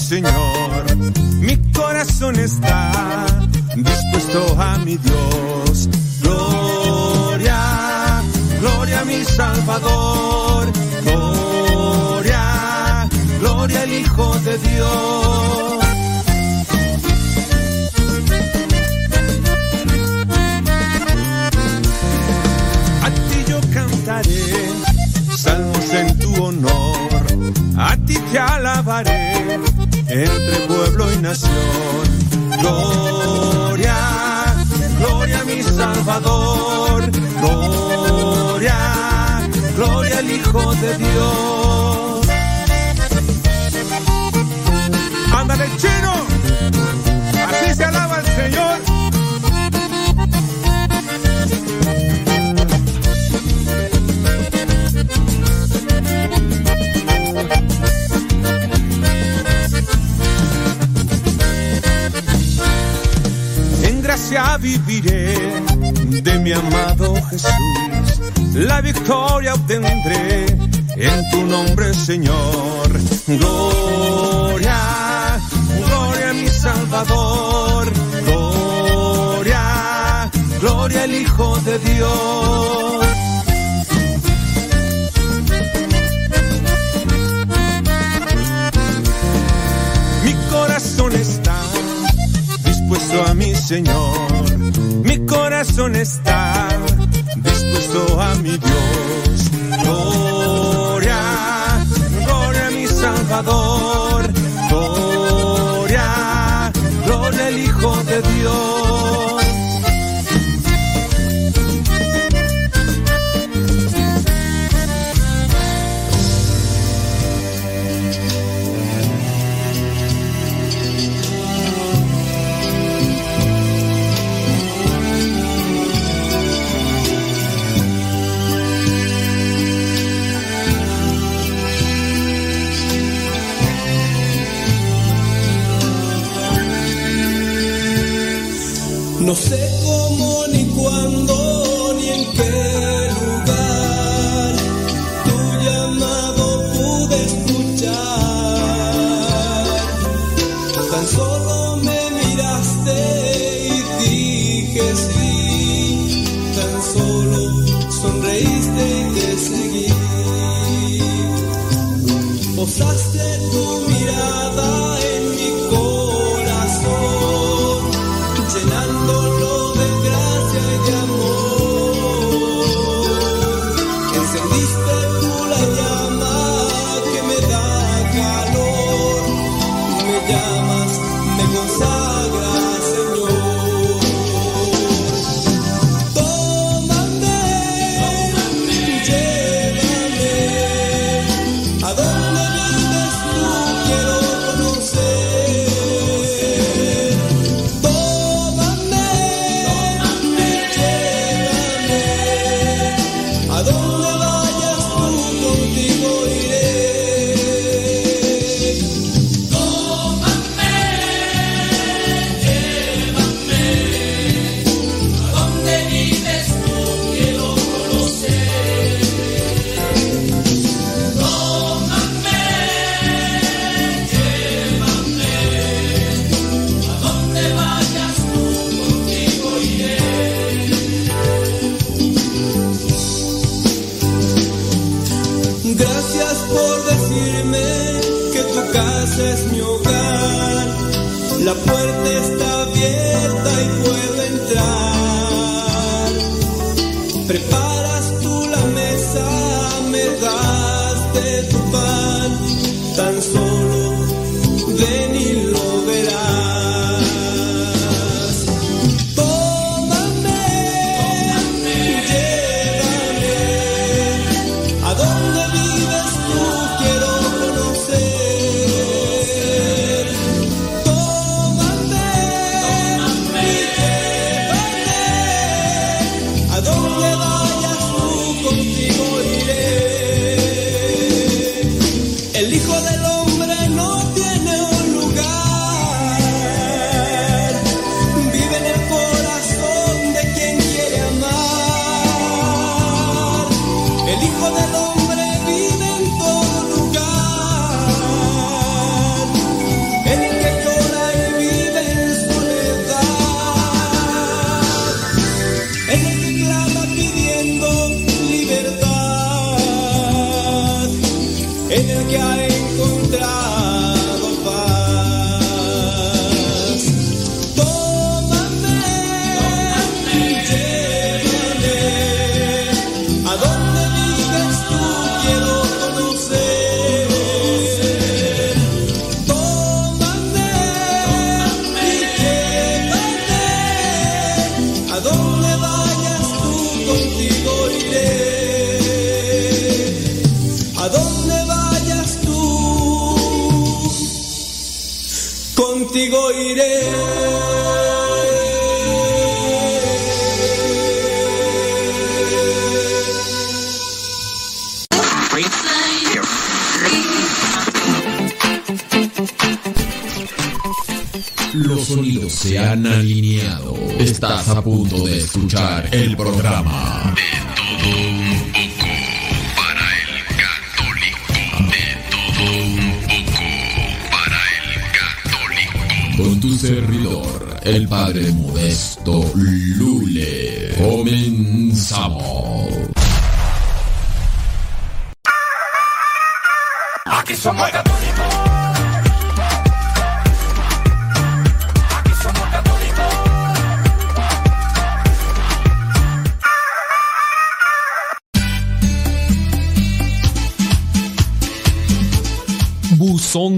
Señor. Mi corazón está dispuesto a mi Dios. Gloria, gloria a mi Salvador. Gloria, gloria al Hijo de Dios. Nación. Gloria, gloria a mi Salvador. Gloria, gloria al Hijo de Dios. Ándale, chino. Así se alaba el Señor. Viviré de mi amado Jesús. La victoria obtendré en tu nombre, Señor. Gloria, gloria a mi Salvador. Gloria, gloria al Hijo de Dios. Señor. Mi corazón está dispuesto a mi Dios. Gloria, gloria a mi Salvador. Gloria, gloria al Hijo de Dios. No sé donde vayas tú, contigo iré. Los sonidos se han alineado. Estás a punto de escuchar el programa Tu servidor, el padre modesto Lule. Comenzamos. Aquí somos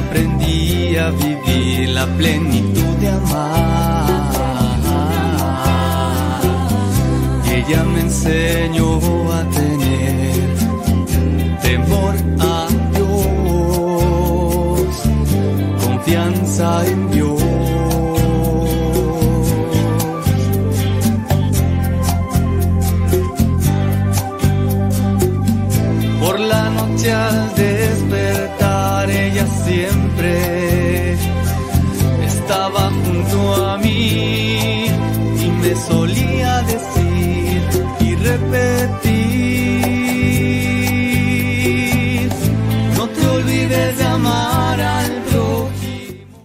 Aprendí a vivir la plenitud de amar. Ella me enseñó a tener temor a Dios, confianza en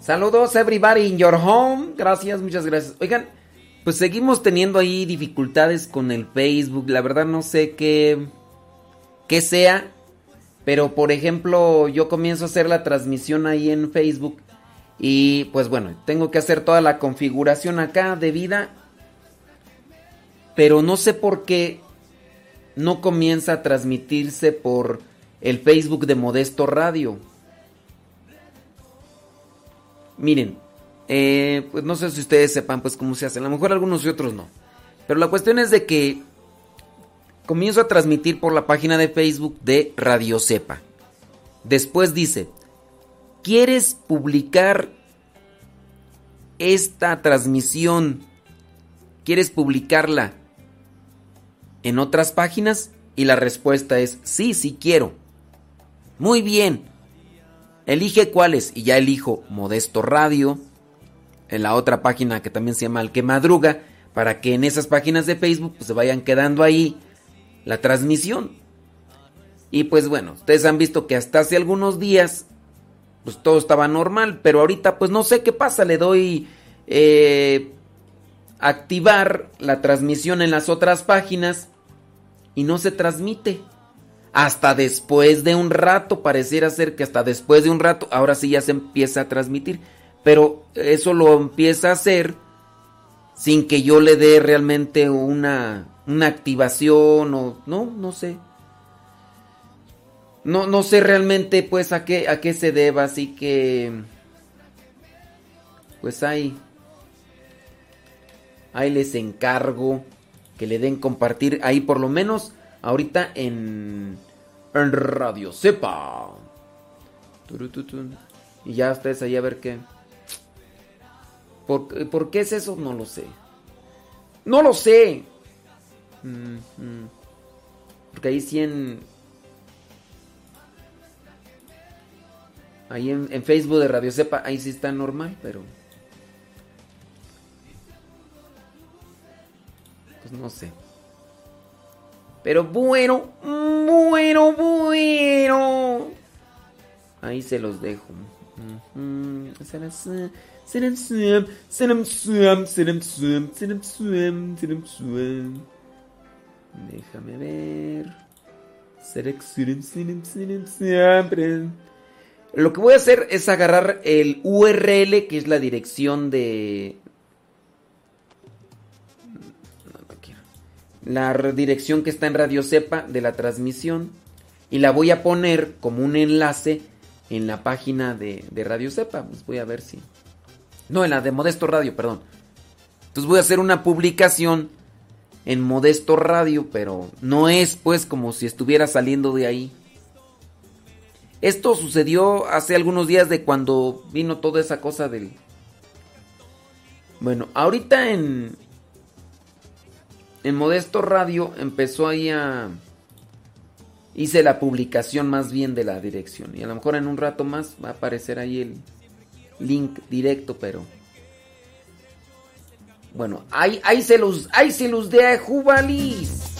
Saludos everybody in your home. Gracias, muchas gracias. Oigan, pues seguimos teniendo ahí dificultades con el Facebook. La verdad no sé qué qué sea, pero por ejemplo, yo comienzo a hacer la transmisión ahí en Facebook y pues bueno, tengo que hacer toda la configuración acá de vida, pero no sé por qué no comienza a transmitirse por el Facebook de Modesto Radio. Miren, eh, pues no sé si ustedes sepan pues cómo se hace. A lo mejor algunos y otros no. Pero la cuestión es de que comienzo a transmitir por la página de Facebook de Radio Cepa. Después dice, ¿quieres publicar esta transmisión? ¿Quieres publicarla en otras páginas? Y la respuesta es, sí, sí quiero. Muy bien. Elige cuáles y ya elijo Modesto Radio, en la otra página que también se llama El que Madruga, para que en esas páginas de Facebook pues, se vayan quedando ahí la transmisión. Y pues bueno, ustedes han visto que hasta hace algunos días pues todo estaba normal, pero ahorita pues no sé qué pasa, le doy eh, activar la transmisión en las otras páginas y no se transmite. Hasta después de un rato, pareciera ser que hasta después de un rato, ahora sí ya se empieza a transmitir. Pero eso lo empieza a hacer sin que yo le dé realmente una, una activación o no, no sé. No, no sé realmente pues a qué, a qué se deba, así que pues ahí, ahí les encargo que le den compartir ahí por lo menos ahorita en, en Radio Sepa. Turututun. Y ya ustedes ahí a ver qué. ¿Por, ¿Por qué es eso? No lo sé. No lo sé. Mm, mm. Porque ahí sí en... Ahí en, en Facebook de Radio Cepa, ahí sí está normal, pero... Pues no sé. Pero bueno, bueno, bueno. Ahí se los dejo. Déjame ver. Lo que voy a hacer es agarrar el URL, que es la dirección de... La dirección que está en Radio Cepa de la transmisión. Y la voy a poner como un enlace en la página de, de Radio Cepa. Pues voy a ver si... No, en la de Modesto Radio, perdón. Entonces voy a hacer una publicación en Modesto Radio, pero no es pues como si estuviera saliendo de ahí. Esto sucedió hace algunos días de cuando vino toda esa cosa del... Bueno, ahorita en... En Modesto Radio empezó ahí a... Hice la publicación más bien de la dirección. Y a lo mejor en un rato más va a aparecer ahí el link directo, pero... Bueno, ahí, ahí se los, ahí se los dejo, Valis.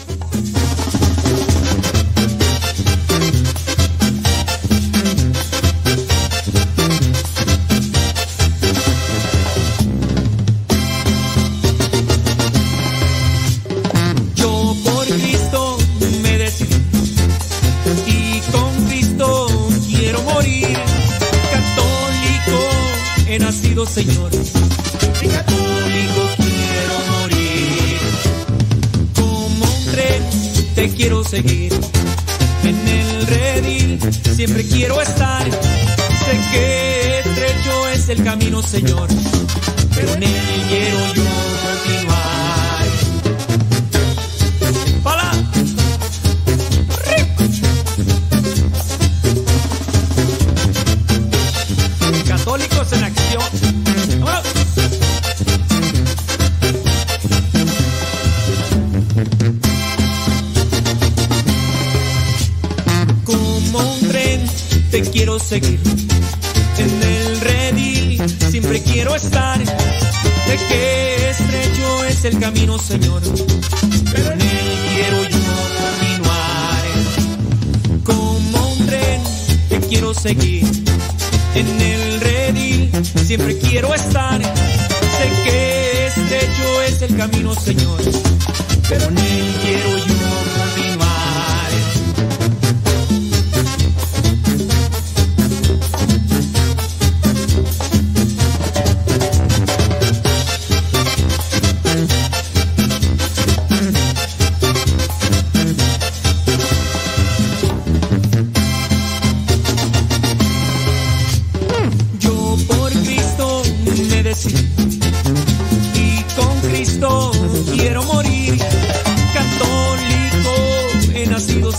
He nacido, Señor. Y católico quiero morir. Como un tren te quiero seguir. En el redil siempre quiero estar. Sé que estrecho es el camino, Señor. Pero en quiero yo el camino, Señor. Pero en él quiero yo continuar. Como un tren te quiero seguir. En el redil siempre quiero estar. Sé que estrecho es el camino, Señor. Pero en él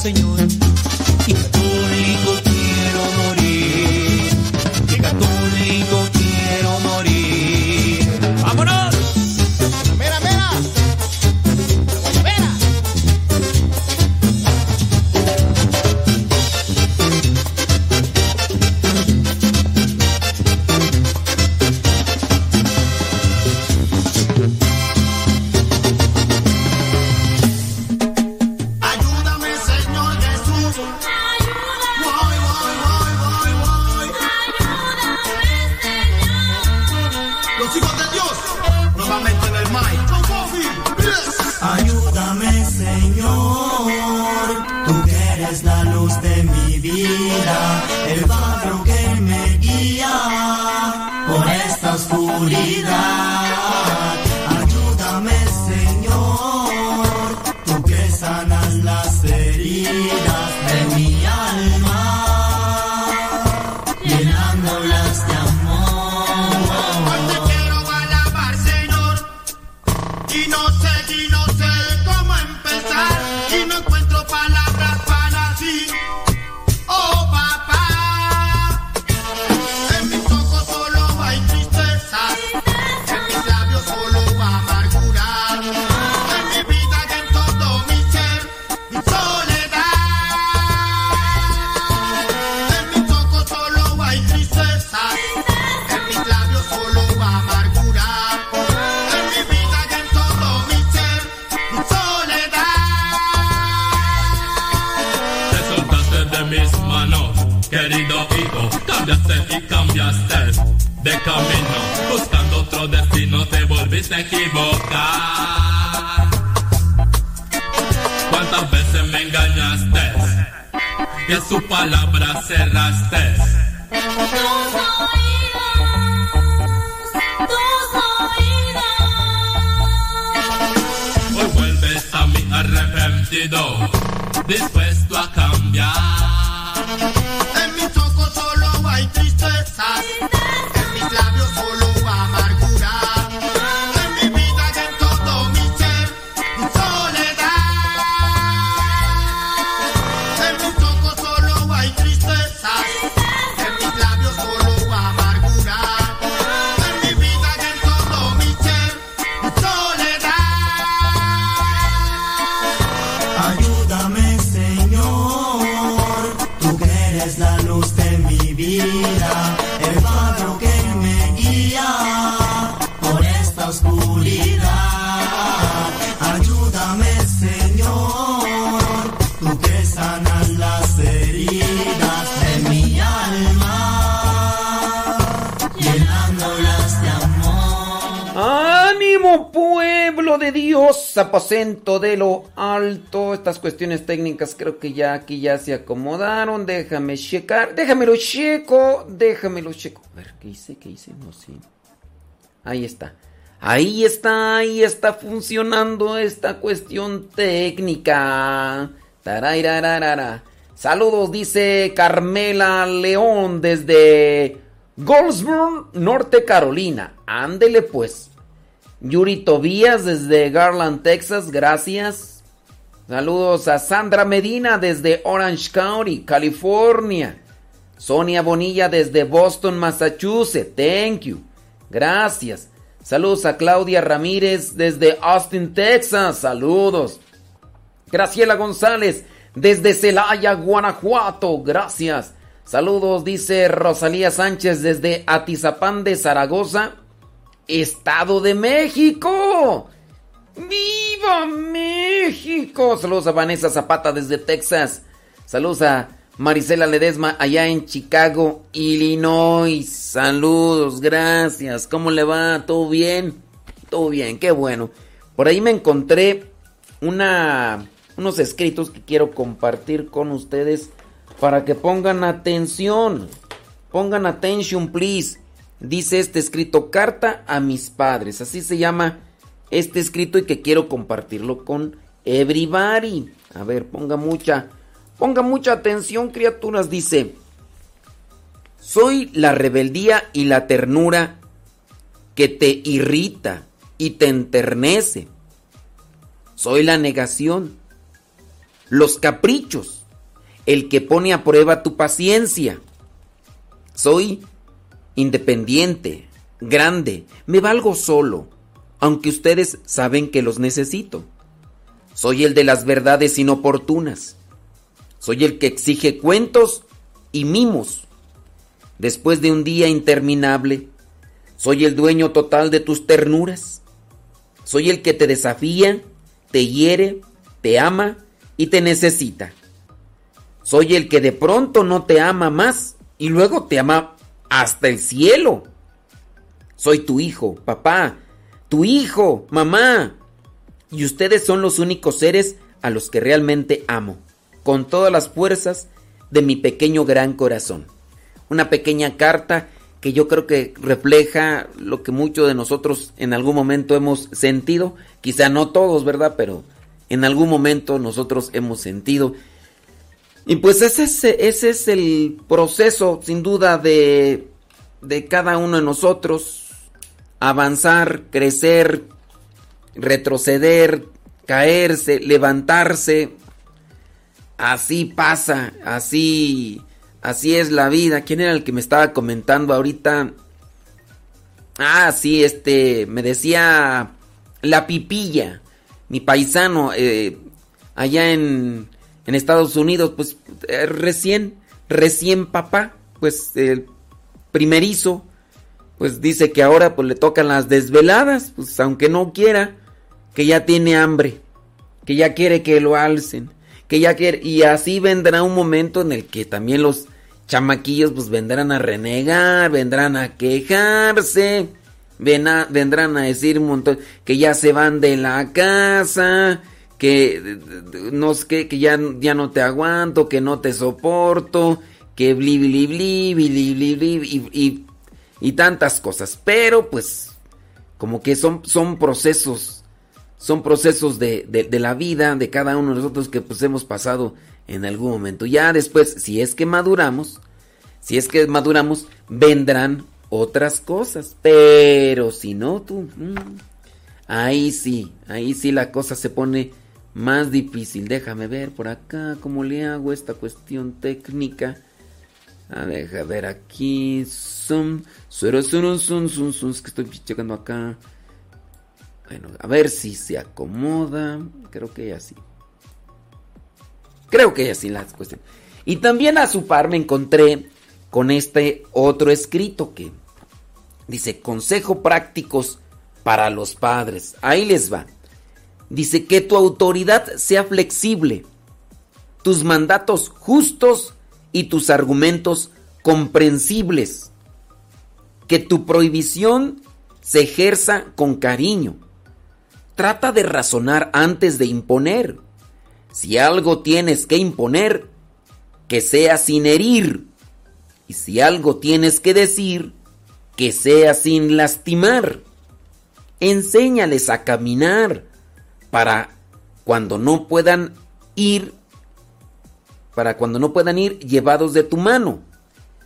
Señor, eres la luz de mi vida, Dios! Aposento de lo alto. Estas cuestiones técnicas creo que ya aquí ya se acomodaron. Déjame checar. Déjamelo checo. Déjamelo checo. A ver, ¿qué hice? ¿Qué hice? No sé. Ahí está. Ahí está, ahí está funcionando esta cuestión técnica. Tarairararara. Saludos, dice Carmela León desde Goldsboro, Norte Carolina. Ándele pues. Yuri Tobías desde Garland, Texas, gracias. Saludos a Sandra Medina desde Orange County, California. Sonia Bonilla desde Boston, Massachusetts. Thank you. Gracias. Saludos a Claudia Ramírez desde Austin, Texas. Saludos. Graciela González desde Celaya, Guanajuato. Gracias. Saludos, dice Rosalía Sánchez desde Atizapán de Zaragoza, Estado de México. ¡Viva México! Saludos a Vanessa Zapata desde Texas. Saludos a Marisela Ledesma allá en Chicago, Illinois. Saludos, gracias. ¿Cómo le va? ¿Todo bien? Todo bien, qué bueno. Por ahí me encontré una, unos escritos que quiero compartir con ustedes para que pongan atención. Pongan atención, please. Dice este escrito, carta a mis padres. Así se llama este escrito y que quiero compartirlo con everybody. A ver, ponga mucha, ponga mucha atención, criaturas. Dice, soy la rebeldía y la ternura que te irrita y te enternece. Soy la negación, los caprichos, el que pone a prueba tu paciencia. Soy independiente, grande, me valgo solo, aunque ustedes saben que los necesito. Soy el de las verdades inoportunas. Soy el que exige cuentos y mimos. Después de un día interminable, soy el dueño total de tus ternuras. Soy el que te desafía, te hiere, te ama y te necesita. Soy el que de pronto no te ama más y luego te ama hasta el cielo. Soy tu hijo, papá, tu hijo, mamá. Y ustedes son los únicos seres a los que realmente amo, con todas las fuerzas de mi pequeño gran corazón. Una pequeña carta que yo creo que refleja lo que muchos de nosotros en algún momento hemos sentido, quizá no todos, ¿verdad? Pero en algún momento nosotros hemos sentido. Y pues ese es, ese es el proceso, sin duda, de, de cada uno de nosotros. Avanzar, crecer, retroceder, caerse, levantarse. Así pasa, así, así es la vida. ¿Quién era el que me estaba comentando ahorita? Ah, sí, este, me decía la pipilla, mi paisano, eh, allá en, en Estados Unidos, pues eh, recién, recién papá, pues el primerizo, pues dice que ahora pues le tocan las desveladas, pues aunque no quiera, que ya tiene hambre, que ya quiere que lo alcen, que ya quiere, y así vendrá un momento en el que también los chamaquillos pues vendrán a renegar, vendrán a quejarse, ven a- vendrán a decir un montón que ya se van de la casa, que no qué, que ya, ya no te aguanto, que no te soporto, que bli bli bli bli bli bli y, tantas cosas. Pero pues como que son, son procesos, son procesos de, de- de la vida de cada uno de nosotros que pues hemos pasado en algún momento. Ya después, si es que maduramos, si es que maduramos, vendrán otras cosas. Pero si no, tú, mm, ahí sí, ahí sí la cosa se pone más difícil. Déjame ver por acá cómo le hago esta cuestión técnica. A ver, a ver aquí. Zoom, zoom, zoom, zoom, zoom, zoom, es que estoy checando acá. Bueno, a ver si se acomoda. Creo que ya sí. Creo que ya sí la cuestión. Y también a su par me encontré con este otro escrito que dice consejo prácticos para los padres. Ahí les va. Dice que tu autoridad sea flexible, tus mandatos justos y tus argumentos comprensibles. Que tu prohibición se ejerza con cariño. Trata de razonar antes de imponer. Si algo tienes que imponer, que sea sin herir. Y si algo tienes que decir, que sea sin lastimar. Enséñales a caminar para cuando no puedan ir, para cuando no puedan ir llevados de tu mano.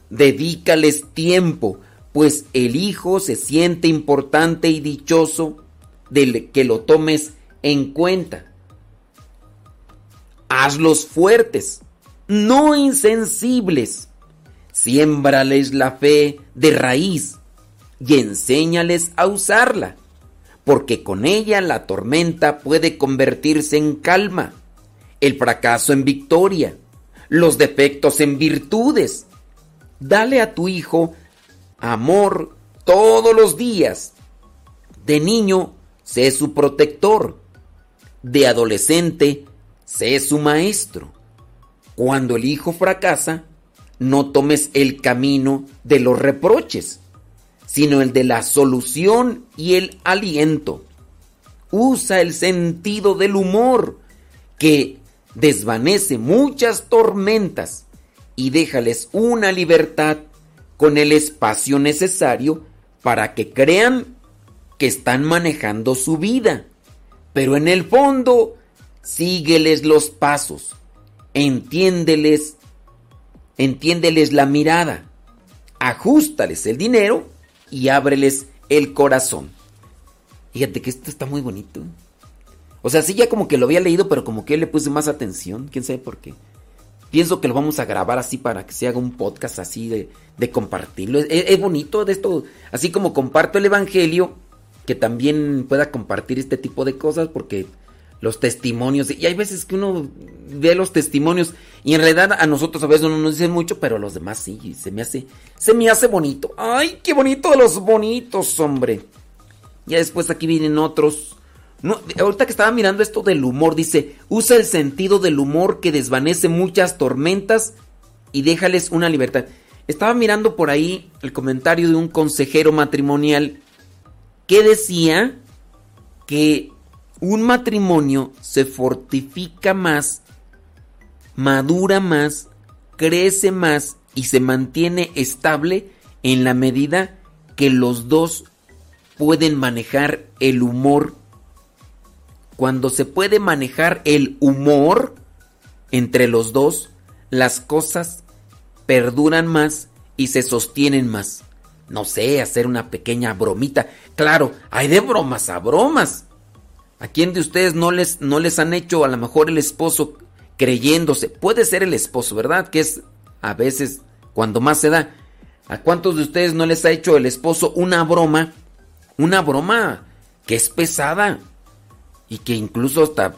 Dedícales tiempo, pues el hijo se siente importante y dichoso de que lo tomes en cuenta. Hazlos fuertes, no insensibles. Siémbrales la fe de raíz y enséñales a usarla, porque con ella la tormenta puede convertirse en calma, el fracaso en victoria, los defectos en virtudes. Dale a tu hijo amor todos los días. De niño, sé su protector. De adolescente, sé su maestro. Cuando el hijo fracasa, no tomes el camino de los reproches, sino el de la solución y el aliento. Usa el sentido del humor, que desvanece muchas tormentas, y déjales una libertad con el espacio necesario para que crean que están manejando su vida. Pero en el fondo, sígueles los pasos, entiéndeles, entiéndeles la mirada, ajustales el dinero y ábreles el corazón. Fíjate que esto está muy bonito. O sea, sí ya como que lo había leído, pero como que le puse más atención, quién sabe por qué. Pienso que lo vamos a grabar así para que se haga un podcast así de, de compartirlo. Es, es bonito de esto, así como comparto el Evangelio, que también pueda compartir este tipo de cosas, porque los testimonios, y hay veces que uno ve los testimonios y en realidad a nosotros a veces no nos dicen mucho, pero a los demás sí, se me hace, se me hace bonito. Ay, qué bonito de los bonitos, hombre. Ya después aquí vienen otros. No, ahorita que estaba mirando esto del humor, dice, usa el sentido del humor que desvanece muchas tormentas y déjales una libertad. Estaba mirando por ahí el comentario de un consejero matrimonial que decía que un matrimonio se fortifica más, madura más, crece más y se mantiene estable en la medida que los dos pueden manejar el humor. Cuando se puede manejar el humor entre los dos, las cosas perduran más y se sostienen más. No sé, hacer una pequeña bromita. Claro, hay de bromas a bromas. ¿A quién de ustedes no les, no les han hecho a lo mejor el esposo creyéndose? Puede ser el esposo, ¿verdad? Que es a veces cuando más se da. ¿A cuántos de ustedes no les ha hecho el esposo una broma? Una broma que es pesada y que incluso hasta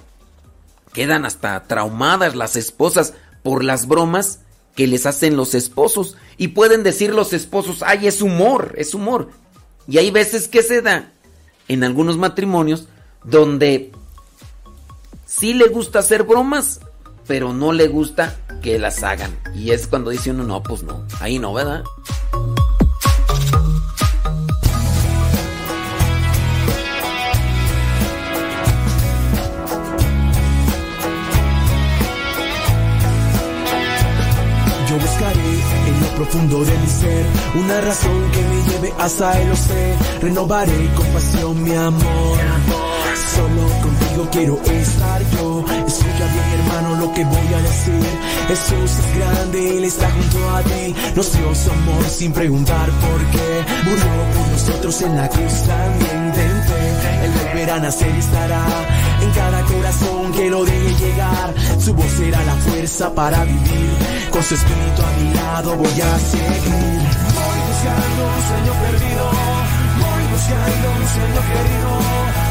quedan hasta traumadas las esposas por las bromas que les hacen los esposos. Y pueden decir los esposos, ay, es humor, es humor. Y hay veces que se da en algunos matrimonios donde sí le gusta hacer bromas, pero no le gusta que las hagan. Y es cuando dice uno, no, pues no, ahí no, ¿verdad? Yo buscaré en lo profundo de mi ser una razón que me lleve hasta el océano. Renovaré con pasión mi amor. Solo contigo quiero estar yo. Escucha bien, hermano, lo que voy a decir. Jesús es grande, Él está junto a ti. Nos dio su amor sin preguntar por qué. Murió por nosotros en la cruz también. Él volverá a nacer y estará en cada corazón que lo deje llegar. Su voz será la fuerza para vivir. Con su espíritu a mi lado voy a seguir. Voy buscando un sueño perdido. Voy buscando un sueño querido.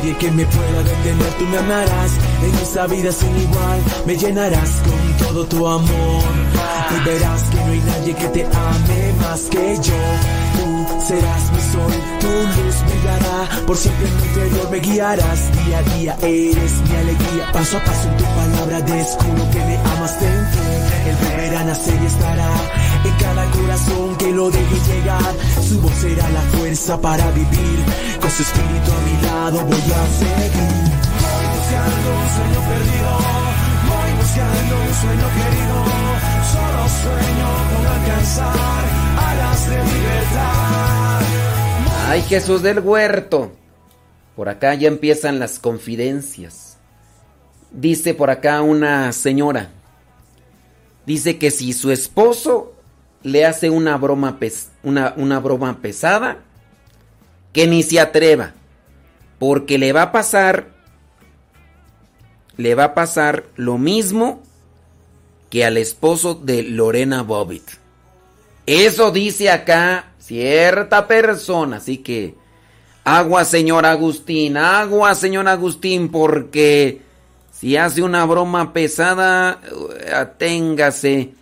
nadie que me pueda detener, tú me amarás en esta vida sin igual, me llenarás con todo tu amor. Y verás que no hay nadie que te ame más que yo. Tú serás mi sol, tu luz brillará, por siempre en mi interior me guiarás, día a día eres mi alegría, paso a paso en tu palabra descubro que me amas dentro, el volverá a nacer y estará en cada corazón que lo deje llegar. Su voz será la fuerza para vivir. Con su espíritu a mi lado voy a seguir. Voy buscando un sueño perdido. Voy buscando un sueño querido. Solo sueño con alcanzar alas de libertad. Ay, Jesús del huerto. Por acá ya empiezan las confidencias. Dice por acá una señora. Dice que si su esposo le hace una broma, pes- una, una broma pesada, que ni se atreva. Porque le va a pasar, le va a pasar lo mismo que al esposo de Lorena Bobbitt. Eso dice acá cierta persona, así que agua señor Agustín, agua señor Agustín, porque si hace una broma pesada, aténgase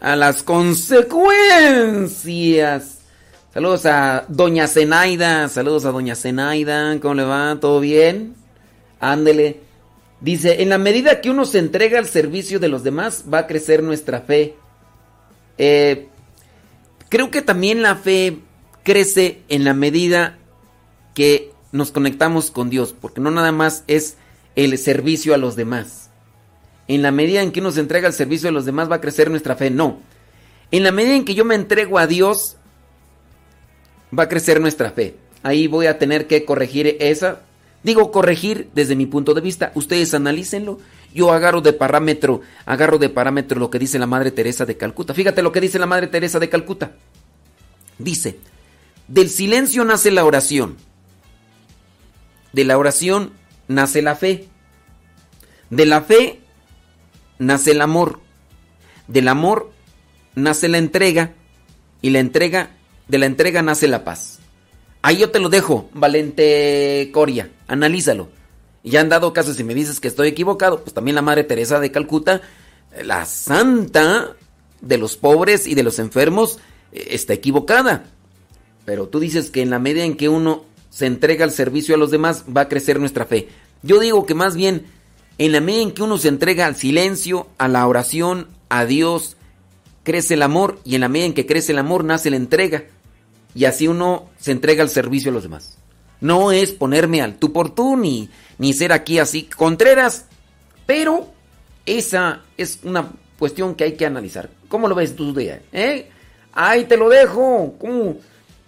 a las consecuencias. Saludos a Doña Zenaida, saludos a Doña Zenaida, ¿cómo le va? ¿Todo bien? Ándele. Dice, en la medida que uno se entrega al servicio de los demás, va a crecer nuestra fe. Eh, creo que también la fe crece en la medida que nos conectamos con Dios, porque no nada más es el servicio a los demás. En la medida en que uno se entrega al servicio de los demás va a crecer nuestra fe, no. En la medida en que yo me entrego a Dios, va a crecer nuestra fe. Ahí voy a tener que corregir esa. Digo corregir desde mi punto de vista. Ustedes analícenlo. Yo agarro de parámetro, agarro de parámetro lo que dice la Madre Teresa de Calcuta. Fíjate lo que dice la Madre Teresa de Calcuta. Dice, del silencio nace la oración. De la oración nace la fe. De la fe nace el amor. Del amor nace la entrega. Y la entrega, de la entrega nace la paz. Ahí yo te lo dejo, Valente Coria. Analízalo. Ya han dado caso, si me dices que estoy equivocado, pues también la Madre Teresa de Calcuta, la santa de los pobres y de los enfermos, eh, está equivocada. Pero tú dices que en la medida en que uno se entrega al servicio a los demás, va a crecer nuestra fe. Yo digo que más bien, en la medida en que uno se entrega al silencio, a la oración, a Dios, crece el amor y en la medida en que crece el amor nace la entrega. Y así uno se entrega al servicio a los demás. No es ponerme al tú por tú ni, ni ser aquí así contreras, pero esa es una cuestión que hay que analizar. ¿Cómo lo ves tú, día? ¿Eh? Ahí te lo dejo. ¿Cómo?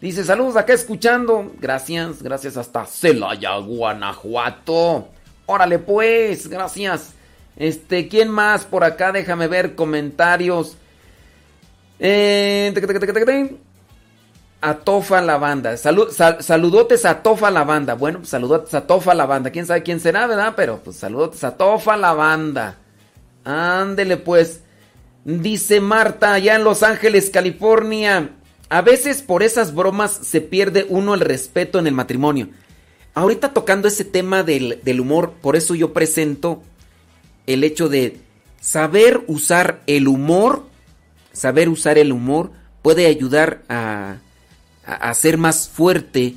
Dice, saludos acá escuchando. Gracias, gracias hasta Celaya, Guanajuato. Órale pues, gracias. Este, ¿quién más por acá? Déjame ver comentarios. Eh. Atofa la banda. Salu- sal- saludotes a Tofa la banda. Bueno, pues saludotes a Tofa la banda. Quién sabe quién será, ¿verdad? Pero pues saludotes a Tofa la banda. Ándele pues. Dice Marta, allá en Los Ángeles, California. A veces por esas bromas se pierde uno el respeto en el matrimonio. Ahorita tocando ese tema del, del humor, por eso yo presento el hecho de saber usar el humor, saber usar el humor puede ayudar a, a hacer más fuerte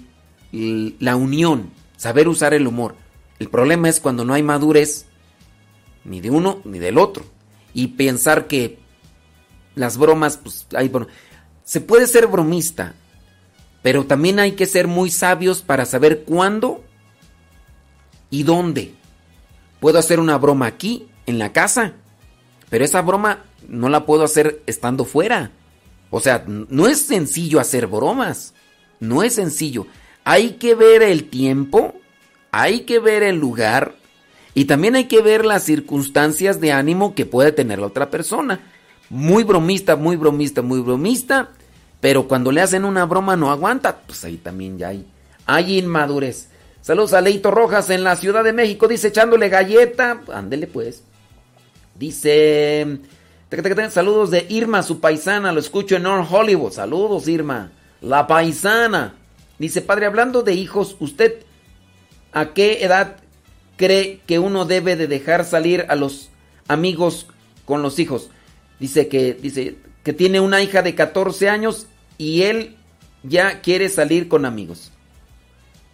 la unión, saber usar el humor. El problema es cuando no hay madurez ni de uno ni del otro y pensar que las bromas, pues hay bro- se puede ser bromista, pero también hay que ser muy sabios para saber cuándo y dónde. Puedo hacer una broma aquí, en la casa, pero esa broma no la puedo hacer estando fuera. O sea, no es sencillo hacer bromas. No es sencillo. Hay que ver el tiempo, hay que ver el lugar y también hay que ver las circunstancias de ánimo que puede tener la otra persona. Muy bromista, muy bromista, muy bromista, pero cuando le hacen una broma no aguanta. Pues ahí también ya hay, hay inmadurez. Saludos a Leito Rojas en la Ciudad de México, dice echándole galleta. Ándele pues. Dice. Saludos de Irma, su paisana. Lo escucho en North Hollywood. Saludos, Irma. La paisana. Dice, padre, hablando de hijos, ¿usted a qué edad cree que uno debe de dejar salir a los amigos con los hijos? Dice que, dice que tiene una hija de 14 años y él ya quiere salir con amigos.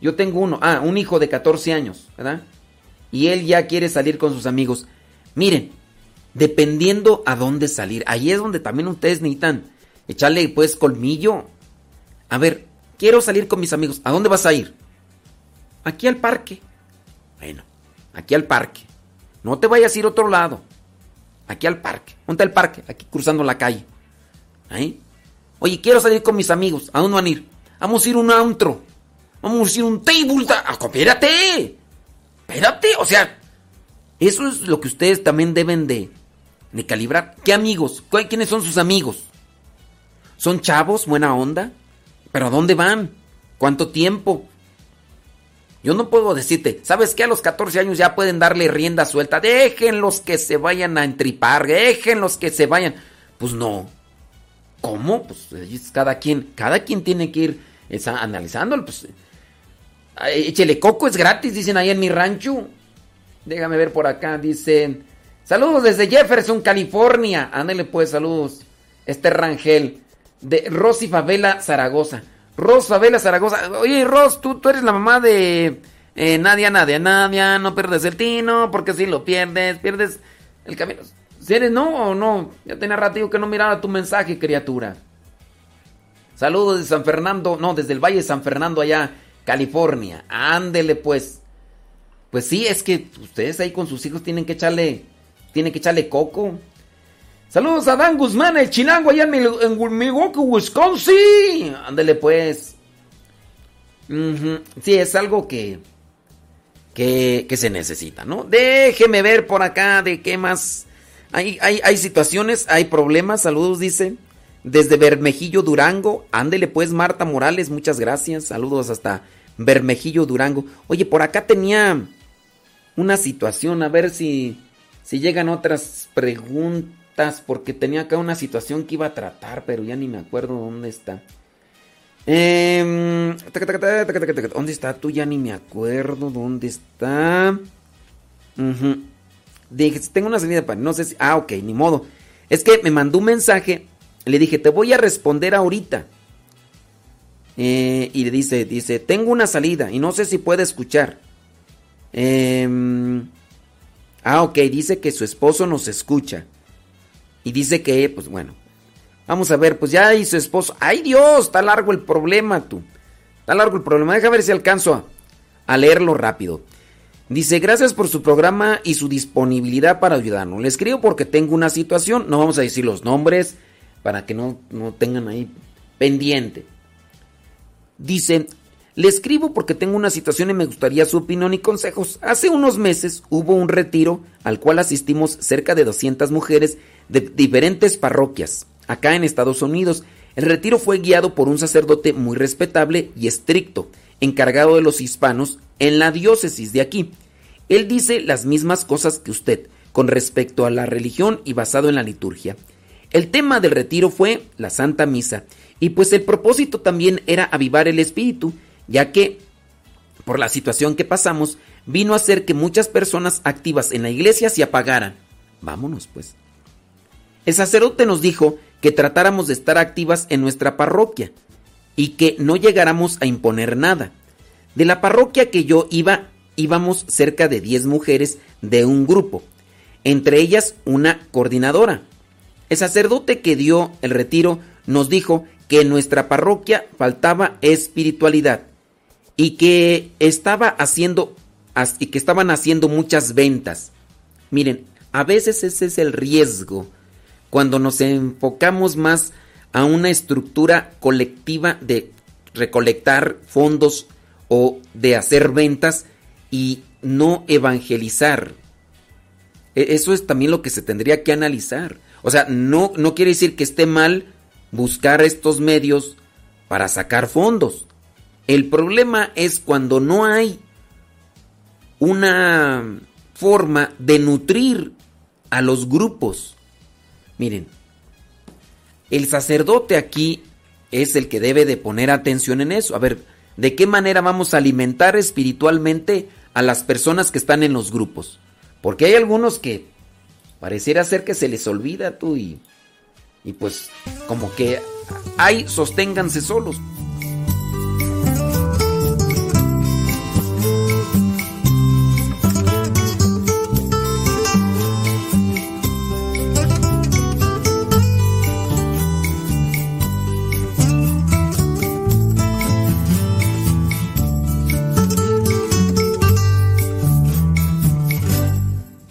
Yo tengo uno, ah, un hijo de 14 años, ¿verdad? Y él ya quiere salir con sus amigos. Miren, dependiendo a dónde salir, ahí es donde también ustedes necesitan echarle pues colmillo. A ver, quiero salir con mis amigos. ¿A dónde vas a ir? Aquí al parque. Bueno, aquí al parque. No te vayas a ir a otro lado. Aquí al parque. ¿Dónde está el parque? Aquí cruzando la calle. Ahí. Oye, quiero salir con mis amigos. ¿A dónde van a ir? Vamos a ir a un antro. Vamos a ir a un table. da- Ah, Espérate. Espérate. O sea, eso es lo que ustedes también deben de, de calibrar. ¿Qué amigos? ¿Cuál- ¿Quiénes son sus amigos? ¿Son chavos? ¿Buena onda? ¿Pero a dónde van? ¿Cuánto tiempo? Yo no puedo decirte, ¿sabes qué? A los 14 años ya pueden darle rienda suelta. Déjenlos que se vayan a entripar, déjenlos que se vayan. Pues no. ¿Cómo? Pues es cada quien, cada quien tiene que ir analizándolo. Pues, échele coco, es gratis, dicen ahí en mi rancho. Déjame ver por acá, dicen. Saludos desde Jefferson, California. Ándale pues, saludos. Este Rangel. De Rosy Favela, Zaragoza. Ros Favela, Zaragoza. Oye, Ros, tú, tú eres la mamá de eh, Nadia, Nadia, Nadia. No pierdes el tino, porque si lo pierdes, pierdes el camino. Si eres no o no, ya tenía ratito que no miraba tu mensaje, criatura. Saludos de San Fernando, no, desde el Valle de San Fernando allá, California. Ándele pues. Pues sí, es que ustedes ahí con sus hijos tienen que echarle, tienen que echarle coco. Saludos a Dan Guzmán, el chilango allá en, Mil- en Milwaukee, Wisconsin. Ándele pues. Sí, es algo que, que, que se necesita, ¿no? Déjeme ver por acá de qué más. Hay, hay, hay situaciones, hay problemas. Saludos, dice. Desde Bermejillo, Durango. Ándele pues, Marta Morales, muchas gracias. Saludos hasta Bermejillo, Durango. Oye, por acá tenía una situación, a ver si, si llegan otras preguntas, porque tenía acá una situación que iba a tratar, pero ya ni me acuerdo dónde está. Em. ¿Dónde está? Tú ya ni me acuerdo dónde está. Dije, tengo una salida para... No sé si... Ah, ok, ni modo. Es que me mandó un mensaje. Le dije, te voy a responder ahorita. Eh, y le dice, dice, tengo una salida y no sé si puede escuchar. Em, ah, ok, dice que su esposo nos escucha. Y dice que, pues bueno, vamos a ver, pues ya y su esposo. ¡Ay Dios! Está largo el problema, tú. Está largo el problema. Deja ver si alcanzo a, leerlo rápido. Dice, gracias por su programa y su disponibilidad para ayudarnos. Le escribo porque tengo una situación. No vamos a decir los nombres para que no, no tengan ahí pendiente. Dice, le escribo porque tengo una situación y me gustaría su opinión y consejos. Hace unos meses hubo un retiro al cual asistimos cerca de 200 mujeres de diferentes parroquias acá en Estados Unidos. El retiro fue guiado por un sacerdote muy respetable y estricto, encargado de los hispanos en la diócesis de aquí. Él dice las mismas cosas que usted con respecto a la religión y basado en la liturgia. El tema del retiro fue la Santa Misa, y pues el propósito también era avivar el espíritu, ya que por la situación que pasamos vino a hacer que muchas personas activas en la iglesia se apagaran. Vámonos pues. El sacerdote nos dijo que tratáramos de estar activas en nuestra parroquia. y que no llegáramos a imponer nada. De la parroquia que yo iba, íbamos cerca de 10 mujeres de un grupo, entre ellas una coordinadora. El sacerdote que dio el retiro nos dijo que en nuestra parroquia faltaba espiritualidad y que estaba haciendo y que estaban haciendo muchas ventas. Miren, a veces ese es el riesgo cuando nos enfocamos más a una estructura colectiva de recolectar fondos o de hacer ventas y no evangelizar. E- Eso es también lo que se tendría que analizar. O sea, no, no quiere decir que esté mal buscar estos medios para sacar fondos. El problema es cuando no hay una forma de nutrir a los grupos. Miren, el sacerdote aquí es el que debe de poner atención en eso. A ver, ¿de qué manera vamos a alimentar espiritualmente a las personas que están en los grupos? Porque hay algunos que pareciera ser que se les olvida tú y, y pues como que hay, sosténganse solos.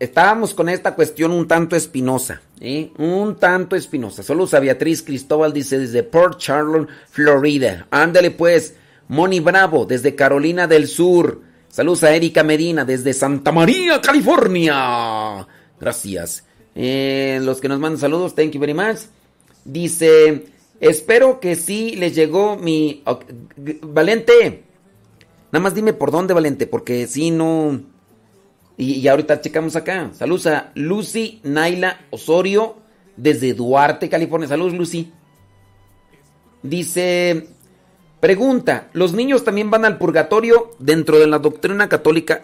Estábamos con esta cuestión un tanto espinosa. Un tanto espinosa. A Beatriz Cristóbal, dice desde Port Charlotte, Florida. Ándale pues, Moni Bravo, desde Carolina del Sur. Saludos a Erika Medina, desde Santa María, California. Gracias. Eh, los que nos mandan saludos, thank you very much. Dice, espero que sí les llegó mi... Valente, nada más dime por dónde, Valente, porque si no... Y, ahorita checamos acá. Saludos a Lucy Naila Osorio desde Duarte, California. Saludos, Lucy. Dice, pregunta, ¿los niños también van al purgatorio? Dentro de la doctrina católica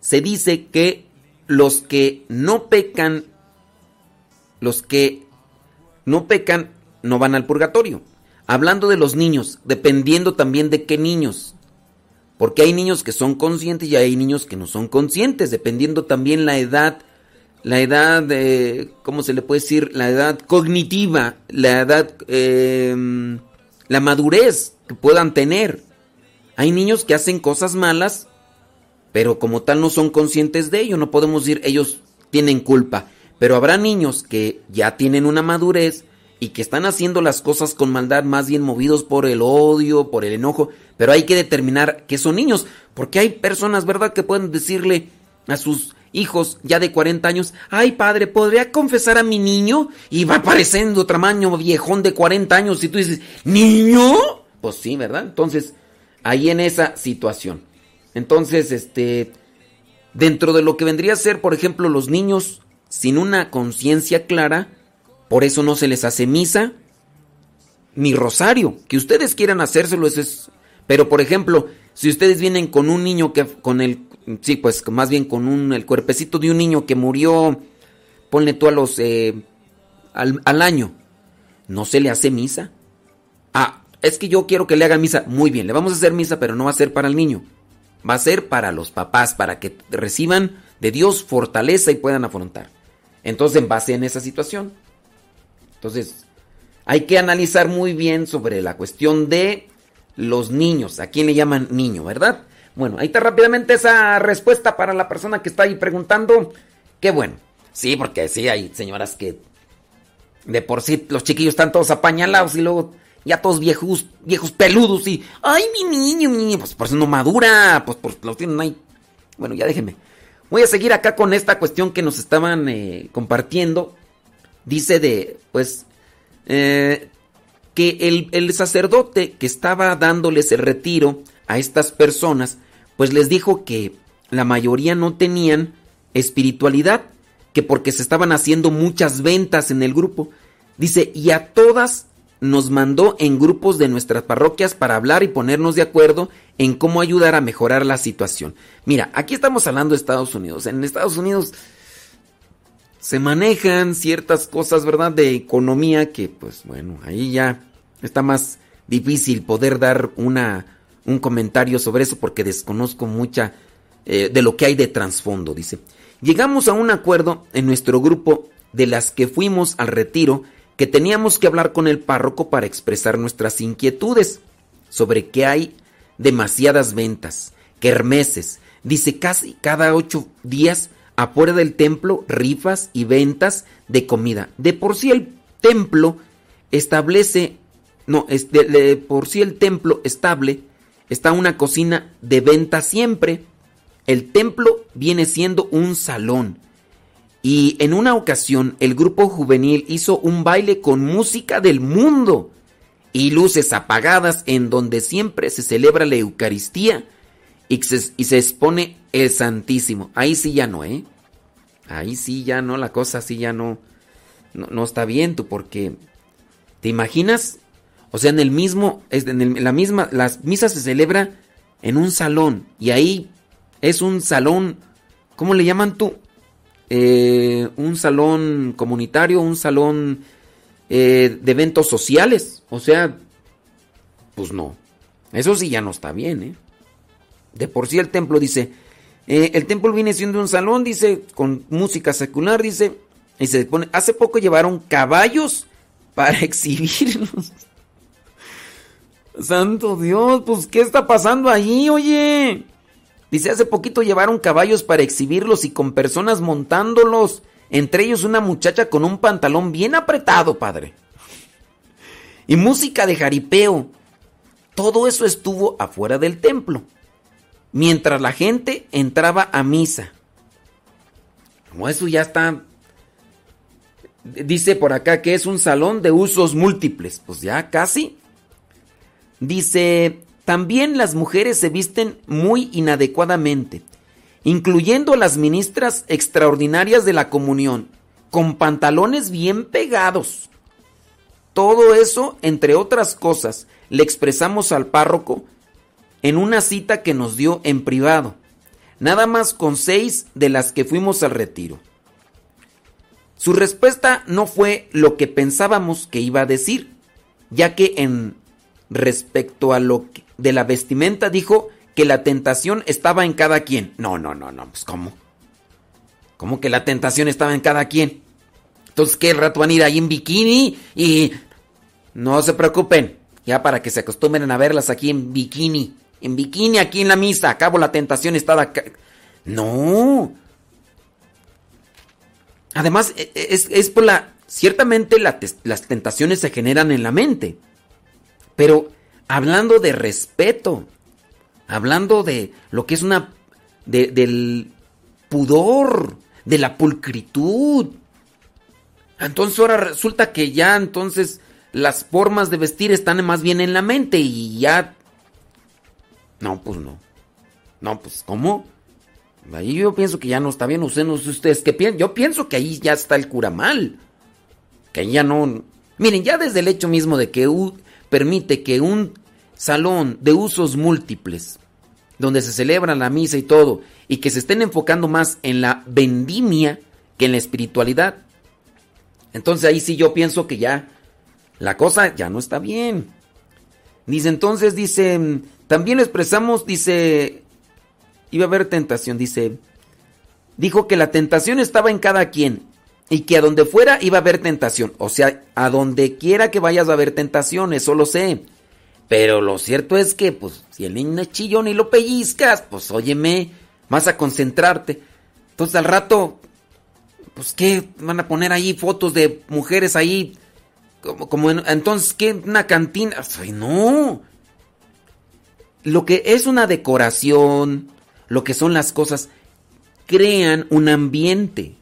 se dice que los que no pecan, los que no pecan, no van al purgatorio. Hablando de los niños, dependiendo también de qué niños. Porque hay niños que son conscientes y hay niños que no son conscientes, dependiendo también la edad, la edad, eh, ¿cómo se le puede decir? La edad cognitiva, la edad, eh, la madurez que puedan tener. Hay niños que hacen cosas malas, pero como tal no son conscientes de ello, no podemos decir ellos tienen culpa. Pero habrá niños que ya tienen una madurez y que están haciendo las cosas con maldad, más bien movidos por el odio, por el enojo, pero hay que determinar que son niños, porque hay personas, ¿verdad?, que pueden decirle a sus hijos ya de 40 años, ay padre, ¿podría confesar a mi niño? Y va apareciendo tamaño viejón de 40 años y tú dices, ¿niño? Pues sí, ¿verdad? Entonces, ahí en esa situación. Entonces, este, dentro de lo que vendría a ser, por ejemplo, los niños sin una conciencia clara, por eso no se les hace misa ni rosario. Que ustedes quieran hacérselo, eso es. Pero, por ejemplo, si ustedes vienen con un niño que, con el, sí, pues más bien con un, el cuerpecito de un niño que murió, ponle tú a los, eh, al, al año, no se le hace misa. Ah, es que yo quiero que le haga misa. Muy bien, le vamos a hacer misa, pero no va a ser para el niño. Va a ser para los papás, para que reciban de Dios fortaleza y puedan afrontar. Entonces, en base en esa situación. Entonces, hay que analizar muy bien sobre la cuestión de los niños. ¿A quién le llaman niño, verdad? Bueno, ahí está rápidamente esa respuesta para la persona que está ahí preguntando. Qué bueno. Sí, porque sí, hay señoras que de por sí los chiquillos están todos apañalados y luego ya todos viejos, viejos peludos y, ay, mi niño, mi niño, pues por eso no madura, pues por los tienen ahí. Bueno, ya déjenme. Voy a seguir acá con esta cuestión que nos estaban eh, compartiendo. Dice de, pues, eh, que el, el sacerdote que estaba dándoles el retiro a estas personas, pues les dijo que la mayoría no tenían espiritualidad, que porque se estaban haciendo muchas ventas en el grupo. Dice, y a todas nos mandó en grupos de nuestras parroquias para hablar y ponernos de acuerdo en cómo ayudar a mejorar la situación. Mira, aquí estamos hablando de Estados Unidos. En Estados Unidos se manejan ciertas cosas, ¿verdad? De economía que, pues bueno, ahí ya está más difícil poder dar una, un comentario sobre eso porque desconozco mucha eh, de lo que hay de trasfondo, dice. Llegamos a un acuerdo en nuestro grupo de las que fuimos al retiro que teníamos que hablar con el párroco para expresar nuestras inquietudes sobre que hay demasiadas ventas, kermeses. Dice casi cada ocho días afuera del templo rifas y ventas de comida. De por sí el templo establece, no, es de, de por sí el templo estable está una cocina de venta siempre. El templo viene siendo un salón. Y en una ocasión el grupo juvenil hizo un baile con música del mundo y luces apagadas en donde siempre se celebra la Eucaristía y se, y se expone el Santísimo. Ahí sí ya no, ¿eh? Ahí sí ya no, la cosa sí ya no, no, no está bien tú, porque ¿te imaginas? O sea, en el mismo, en la misma, las se celebra en un salón y ahí es un salón, ¿cómo le llaman tú? Eh, un salón comunitario, un salón eh, de eventos sociales. O sea, pues no. Eso sí ya no está bien, ¿eh? De por sí el templo dice, eh, el templo viene siendo un salón, dice, con música secular, dice, y se pone, hace poco llevaron caballos para exhibirlos. Santo Dios, pues ¿qué está pasando ahí, oye? Dice, hace poquito llevaron caballos para exhibirlos y con personas montándolos. Entre ellos una muchacha con un pantalón bien apretado, padre. Y música de jaripeo. Todo eso estuvo afuera del templo. Mientras la gente entraba a misa. Como eso ya está... Dice por acá que es un salón de usos múltiples. Pues ya casi. Dice, también las mujeres se visten muy inadecuadamente, incluyendo las ministras extraordinarias de la comunión, con pantalones bien pegados. Todo eso, entre otras cosas, le expresamos al párroco en una cita que nos dio en privado, nada más con seis de las que fuimos al retiro. Su respuesta no fue lo que pensábamos que iba a decir, ya que en respecto a lo de la vestimenta dijo que la tentación estaba en cada quien. No, no, no, no, pues ¿cómo? ¿Cómo que la tentación estaba en cada quien? Entonces, ¿qué rato van a ir ahí en bikini? Y no se preocupen, ya para que se acostumbren a verlas aquí en bikini. En bikini aquí en la misa, acabo la tentación estaba. No. Además, e- e- es, es por la... Ciertamente las tentaciones se generan en la mente. Pero hablando de respeto, hablando de lo que es una... de- del pudor, de la pulcritud. Entonces ahora resulta que ya entonces las formas de vestir están más bien en la mente y ya... No, pues no. No, pues, ¿cómo? Ahí yo pienso que ya no está bien. Ustedes, ustedes qué piensan. Yo pienso que ahí ya está el cura mal. Que ya no. Miren, ya desde el hecho mismo de que permite que un salón de usos múltiples, donde se celebra la misa y todo, y que se estén enfocando más en la vendimia que en la espiritualidad. Entonces ahí sí yo pienso que ya la cosa ya no está bien. Dice entonces, dice, también expresamos, dice, iba a haber tentación, dice, dijo que la tentación estaba en cada quien y que a donde fuera iba a haber tentación. O sea, a donde quiera que vayas va a haber tentación, eso lo sé. Pero lo cierto es que, pues, si el niño es chillón y lo pellizcas, pues, óyeme, vas a concentrarte. Entonces al rato, pues, ¿qué? Van a poner ahí fotos de mujeres ahí, como, como en- entonces, ¿qué? Una cantina. Ay, no. Lo que es una decoración, lo que son las cosas, crean un ambiente.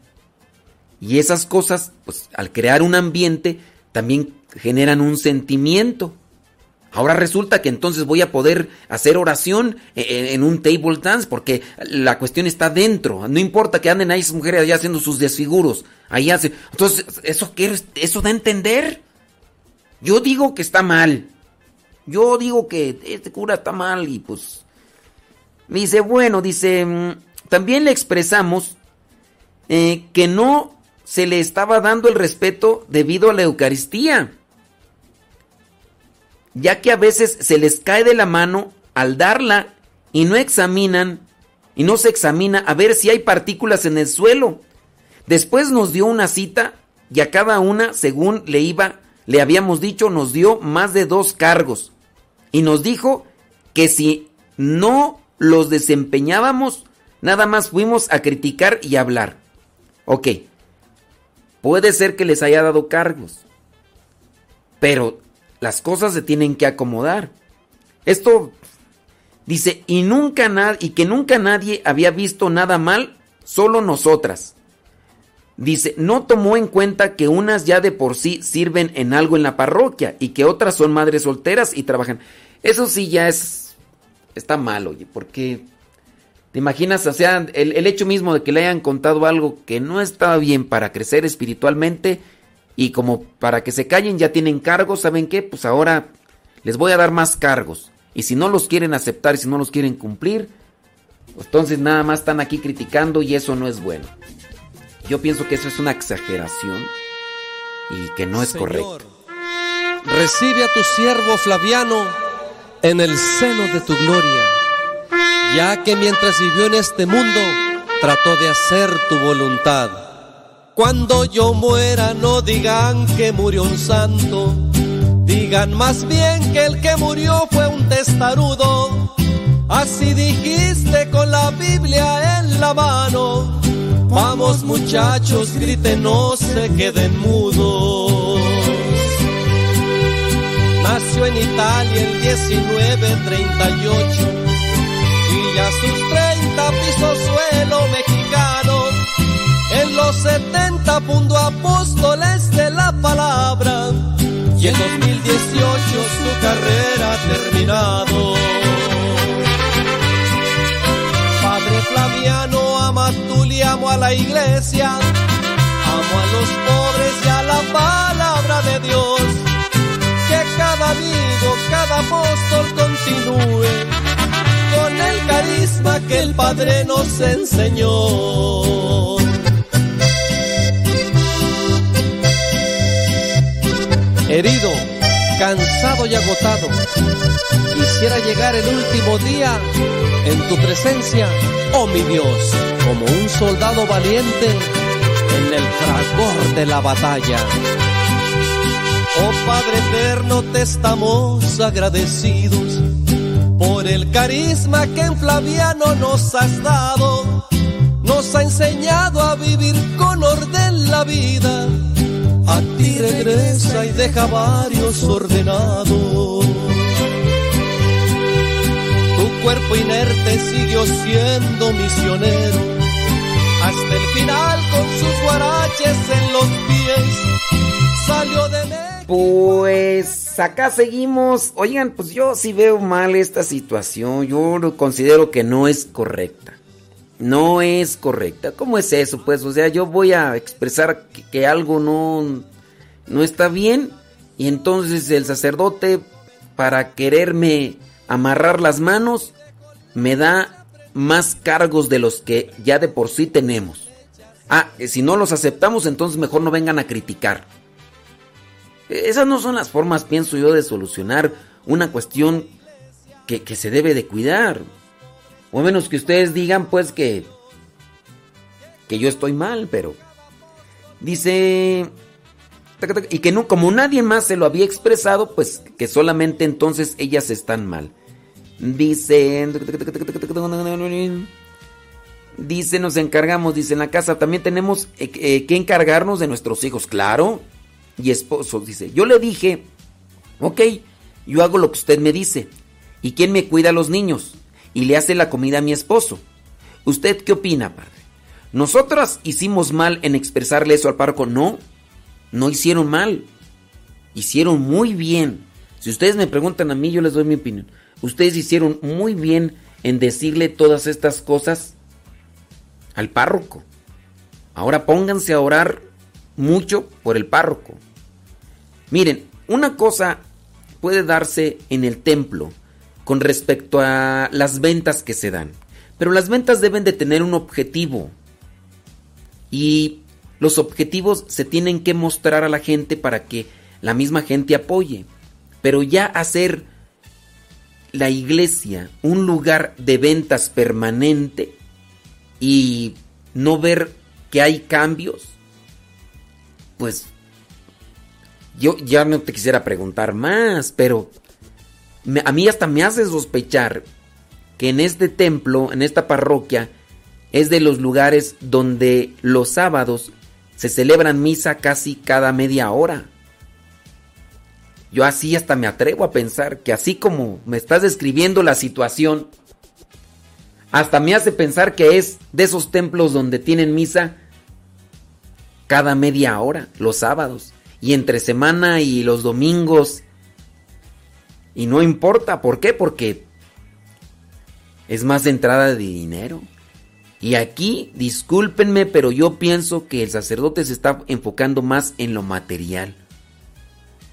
Y esas cosas, pues al crear un ambiente, también generan un sentimiento. Ahora resulta que entonces voy a poder hacer oración e- e- en un table dance porque la cuestión está dentro. No importa que anden ahí esas mujeres allá haciendo sus desfiguros. Ahí. Entonces, ¿eso quiere, eso da a entender? Yo digo que está mal. Yo digo que este cura está mal y pues... Dice, bueno, dice, mm, también le expresamos eh, que no se le estaba dando el respeto debido a la Eucaristía, ya que a veces se les cae de la mano al darla y no examinan y no se examina a ver si hay partículas en el suelo. Después nos dio una cita y a cada una, según le iba, le habíamos dicho, nos dio más de dos cargos y nos dijo que si no los desempeñábamos, nada más fuimos a criticar y hablar. Ok, puede ser que les haya dado cargos, pero las cosas se tienen que acomodar. Esto dice, y nunca y que nunca nadie había visto nada mal, solo nosotras. Dice, no tomó en cuenta que unas ya de por sí sirven en algo en la parroquia y que otras son madres solteras y trabajan. Eso sí ya es, está mal, oye, porque te imaginas, o sea, el, el hecho mismo de que le hayan contado algo que no estaba bien para crecer espiritualmente y como para que se callen ya tienen cargos, ¿saben qué? Pues ahora les voy a dar más cargos. Y si no los quieren aceptar si no los quieren cumplir, pues entonces nada más están aquí criticando y eso no es bueno. Yo pienso que eso es una exageración y que no es Señor, correcto. Recibe a tu siervo Flaviano en el seno de tu gloria, ya que mientras vivió en este mundo trató de hacer tu voluntad. Cuando yo muera no digan que murió un santo, digan más bien que el que murió fue un testarudo. Así dijiste con la Biblia en la mano. Vamos muchachos, griten, no se queden mudos. Nació en Italia el 1938 y ya sus 30 pisó suelo mexicano. En los 70 fundó apóstoles de la palabra y en 2018 su carrera ha terminado. Padre Flaviano, ama tú le amo a la iglesia, amo a los pobres y a la palabra de Dios. Que cada amigo, cada apóstol continúe con el carisma que el Padre nos enseñó. Herido, cansado y agotado, quisiera llegar el último día en tu presencia, oh mi Dios, como un soldado valiente en el fragor de la batalla. Oh Padre eterno, te estamos agradecidos por el carisma que en Flaviano nos has dado. Nos ha enseñado a vivir con orden la vida. A ti regresa y deja varios ordenados. Tu cuerpo inerte siguió siendo misionero hasta el final con sus guaraches en los pies. Salió de México. Pues acá seguimos. Oigan, pues yo sí veo mal esta situación. Yo considero que no es correcta. No es correcta. ¿Cómo es eso? Pues, o sea, yo voy a expresar que, algo no, no está bien. Y entonces el sacerdote, para quererme amarrar las manos, me da más cargos de los que ya de por sí tenemos. Ah, si no los aceptamos, entonces mejor no vengan a criticar. Esas no son las formas, pienso yo, de solucionar una cuestión que, que se debe de cuidar. O menos que ustedes digan, pues, que, que yo estoy mal, pero... Dice... Y que no, como nadie más se lo había expresado, pues que solamente entonces ellas están mal. Dice... Dice, nos encargamos, dice en la casa, también tenemos eh, eh, que encargarnos de nuestros hijos, claro. Y esposo, dice, yo le dije, ok, yo hago lo que usted me dice. ¿Y quién me cuida a los niños? Y le hace la comida a mi esposo. ¿Usted qué opina, padre? ¿Nosotras hicimos mal en expresarle eso al párroco? No, no hicieron mal. Hicieron muy bien. Si ustedes me preguntan a mí, yo les doy mi opinión. Ustedes hicieron muy bien en decirle todas estas cosas al párroco. Ahora pónganse a orar mucho por el párroco. Miren, una cosa puede darse en el templo con respecto a las ventas que se dan, pero las ventas deben de tener un objetivo. Y los objetivos se tienen que mostrar a la gente para que la misma gente apoye, pero ya hacer la iglesia un lugar de ventas permanente y no ver que hay cambios, pues yo ya no te quisiera preguntar más, pero a mí hasta me hace sospechar que en este templo, en esta parroquia, es de los lugares donde los sábados se celebran misa casi cada media hora. Yo así hasta me atrevo a pensar que así como me estás describiendo la situación, hasta me hace pensar que es de esos templos donde tienen misa cada media hora, los sábados, y entre semana y los domingos. Y no importa, ¿por qué? Porque es más entrada de dinero. Y aquí, discúlpenme, pero yo pienso que el sacerdote se está enfocando más en lo material.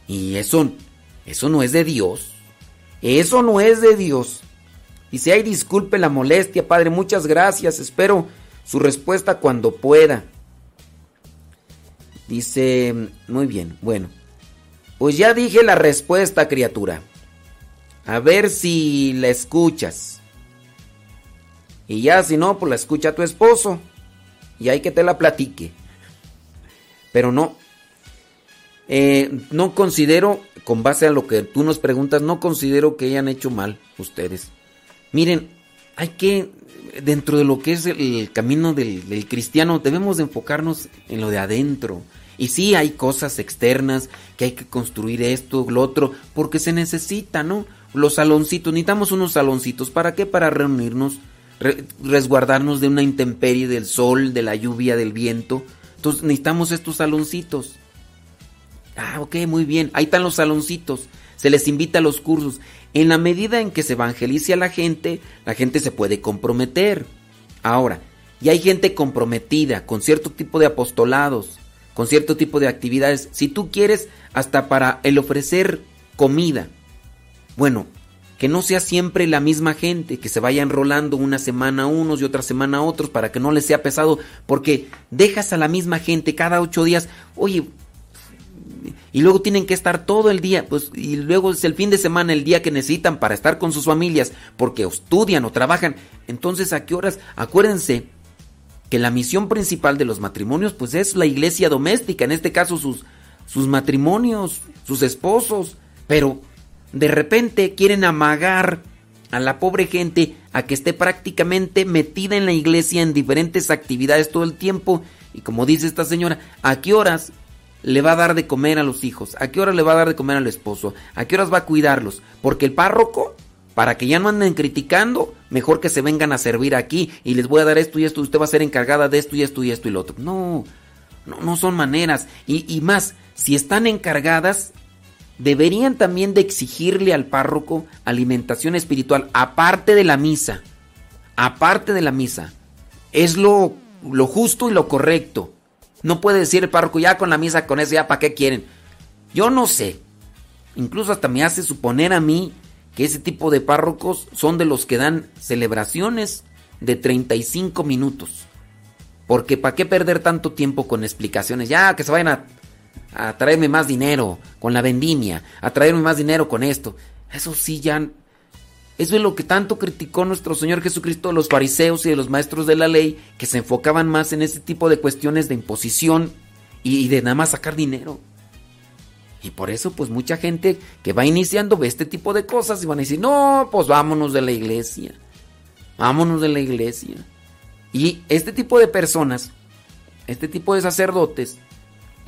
Y eso, eso no es de Dios. Eso no es de Dios. Dice, ay, disculpe la molestia, padre, muchas gracias. Espero su respuesta cuando pueda. Dice, muy bien, bueno. Pues ya dije la respuesta, criatura. A ver si la escuchas. Y ya si no, pues la escucha tu esposo. Y hay que te la platique. Pero no. Eh, no considero, con base a lo que tú nos preguntas, no considero que hayan hecho mal ustedes. Miren, hay que, dentro de lo que es el, camino del, del cristiano, debemos de enfocarnos en lo de adentro. Y sí, hay cosas externas, que hay que construir esto, lo otro, porque se necesita, ¿no? Los saloncitos, necesitamos unos saloncitos. ¿Para qué? Para reunirnos, re- resguardarnos de una intemperie, del sol, de la lluvia, del viento. Entonces necesitamos estos saloncitos. Ah, ok, muy bien. Ahí están los saloncitos. Se les invita a los cursos. En la medida en que se evangelice a la gente, la gente se puede comprometer. Ahora, y hay gente comprometida con cierto tipo de apostolados, con cierto tipo de actividades. Si tú quieres, hasta para el ofrecer comida. Bueno, que no sea siempre la misma gente, que se vayan rolando una semana unos y otra semana otros para que no les sea pesado, porque dejas a la misma gente cada ocho días, oye, y luego tienen que estar todo el día, pues, y luego es el fin de semana el día que necesitan para estar con sus familias, porque estudian o trabajan. Entonces, ¿a qué horas? Acuérdense que la misión principal de los matrimonios, pues, es la iglesia doméstica, en este caso sus, sus matrimonios, sus esposos, pero de repente quieren amagar a la pobre gente a que esté prácticamente metida en la iglesia en diferentes actividades todo el tiempo. Y como dice esta señora, ¿a qué horas le va a dar de comer a los hijos? ¿A qué horas le va a dar de comer al esposo? ¿A qué horas va a cuidarlos? Porque el párroco, para que ya no anden criticando, mejor que se vengan a servir aquí y les voy a dar esto y esto, usted va a ser encargada de esto y esto y esto y lo otro. No, no, no son maneras. Y, y más, si están encargadas, deberían también de exigirle al párroco alimentación espiritual, aparte de la misa. Aparte de la misa. Es lo, lo justo y lo correcto. No puede decir el párroco, ya con la misa, con eso, ya para qué quieren. Yo no sé. Incluso hasta me hace suponer a mí que ese tipo de párrocos son de los que dan celebraciones de 35 minutos. Porque ¿para qué perder tanto tiempo con explicaciones? Ya, que se vayan a, a traerme más dinero con la vendimia, a traerme más dinero con esto. Eso sí, ya... Eso es lo que tanto criticó nuestro Señor Jesucristo los fariseos y de los maestros de la ley, que se enfocaban más en ese tipo de cuestiones de imposición y, y de nada más sacar dinero. Y por eso, pues mucha gente que va iniciando ve este tipo de cosas y van a decir, no, pues vámonos de la iglesia. Vámonos de la iglesia. Y este tipo de personas, este tipo de sacerdotes,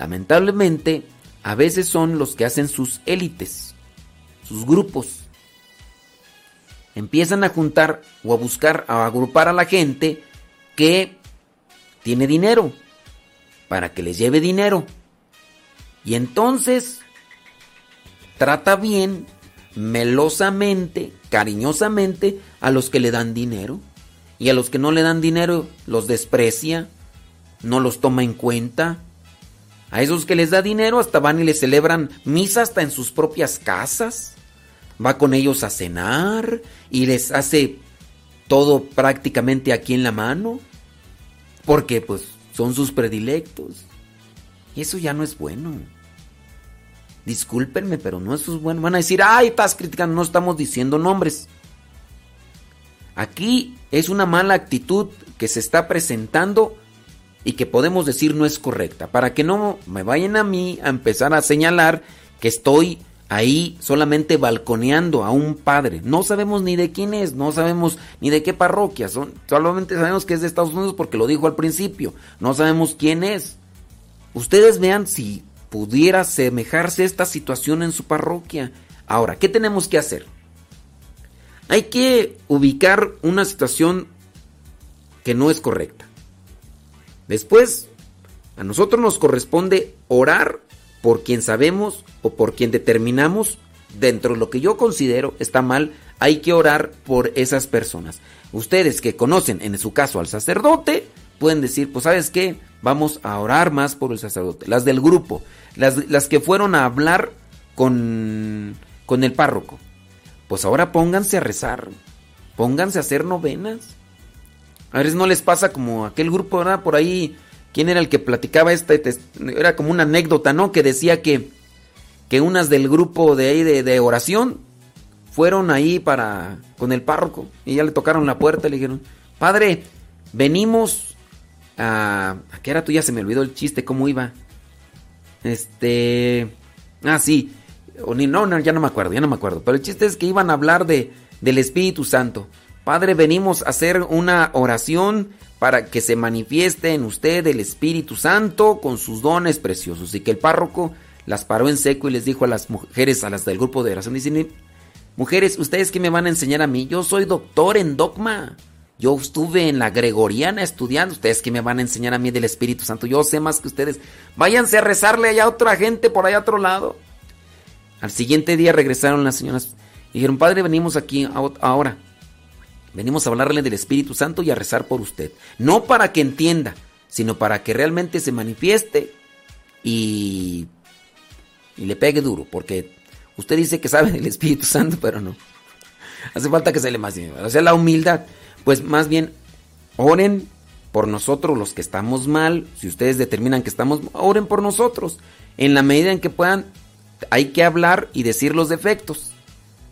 lamentablemente, a veces son los que hacen sus élites, sus grupos. Empiezan a juntar o a buscar, a agrupar a la gente que tiene dinero, para que les lleve dinero. Y entonces trata bien, melosamente, cariñosamente a los que le dan dinero. Y a los que no le dan dinero los desprecia, no los toma en cuenta. A esos que les da dinero hasta van y les celebran misa hasta en sus propias casas. Va con ellos a cenar y les hace todo prácticamente aquí en la mano. Porque pues son sus predilectos. Y eso ya no es bueno. Discúlpenme, pero no es bueno. Van a decir, ay, estás criticando, no estamos diciendo nombres. Aquí es una mala actitud que se está presentando y que podemos decir no es correcta. Para que no me vayan a mí a empezar a señalar que estoy ahí solamente balconeando a un padre. No sabemos ni de quién es, no sabemos ni de qué parroquia. Son, solamente sabemos que es de Estados Unidos porque lo dijo al principio. No sabemos quién es. Ustedes vean si pudiera semejarse esta situación en su parroquia. Ahora, ¿qué tenemos que hacer? Hay que ubicar una situación que no es correcta. Después, a nosotros nos corresponde orar por quien sabemos o por quien determinamos dentro de lo que yo considero está mal, hay que orar por esas personas. Ustedes que conocen en su caso al sacerdote, pueden decir, pues sabes qué, vamos a orar más por el sacerdote. Las del grupo, las, las que fueron a hablar con, con el párroco. Pues ahora pónganse a rezar, pónganse a hacer novenas. A veces no les pasa como aquel grupo, ¿verdad? Por ahí, ¿quién era el que platicaba esta? Era como una anécdota, ¿no? Que decía que, que unas del grupo de ahí de, oración fueron ahí para con el párroco y ya le tocaron la puerta y le dijeron, padre, venimos a... ¿A qué era tú? Ya se me olvidó el chiste, ¿cómo iba? Este... Ah, sí. O no, no, ya no me acuerdo, ya no me acuerdo. Pero el chiste es que iban a hablar de, del Espíritu Santo. Padre, venimos a hacer una oración para que se manifieste en usted el Espíritu Santo con sus dones preciosos. Y que el párroco las paró en seco y les dijo a las mujeres, a las del grupo de oración, dicen, mujeres, ¿ustedes qué me van a enseñar a mí? Yo soy doctor en dogma. Yo estuve en la Gregoriana estudiando. Ustedes que me van a enseñar a mí del Espíritu Santo. Yo sé más que ustedes. Váyanse a rezarle allá a otra gente por allá a otro lado. Al siguiente día regresaron las señoras y dijeron, Padre, venimos aquí ahora. Venimos a hablarle del Espíritu Santo y a rezar por usted. No para que entienda, sino para que realmente se manifieste y, y le pegue duro. Porque usted dice que sabe del Espíritu Santo, pero no. Hace falta que se le más O sea, la humildad. Pues más bien, oren por nosotros los que estamos mal. Si ustedes determinan que estamos, oren por nosotros. En la medida en que puedan, hay que hablar y decir los defectos.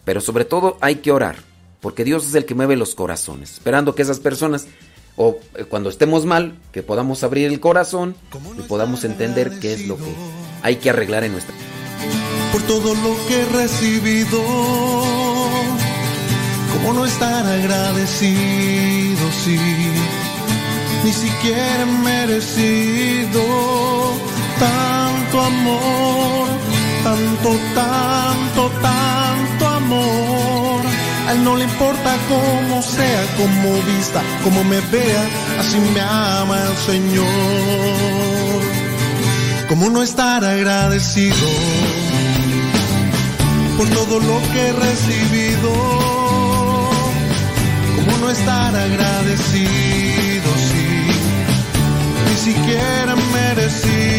Pero sobre todo hay que orar. Porque Dios es el que mueve los corazones. Esperando que esas personas, o eh, cuando estemos mal, que podamos abrir el corazón y podamos entender qué es lo que hay que arreglar en nuestra Por todo lo que he recibido, ¿cómo no estar agradecido si ni siquiera he merecido tanto amor, tanto, tanto, tanto amor? A él no le importa cómo sea, cómo vista, cómo me vea, así me ama el Señor. ¿Cómo no estar agradecido? por todo lo que he recibido. ¿Cómo no estar agradecido si ni siquiera merecido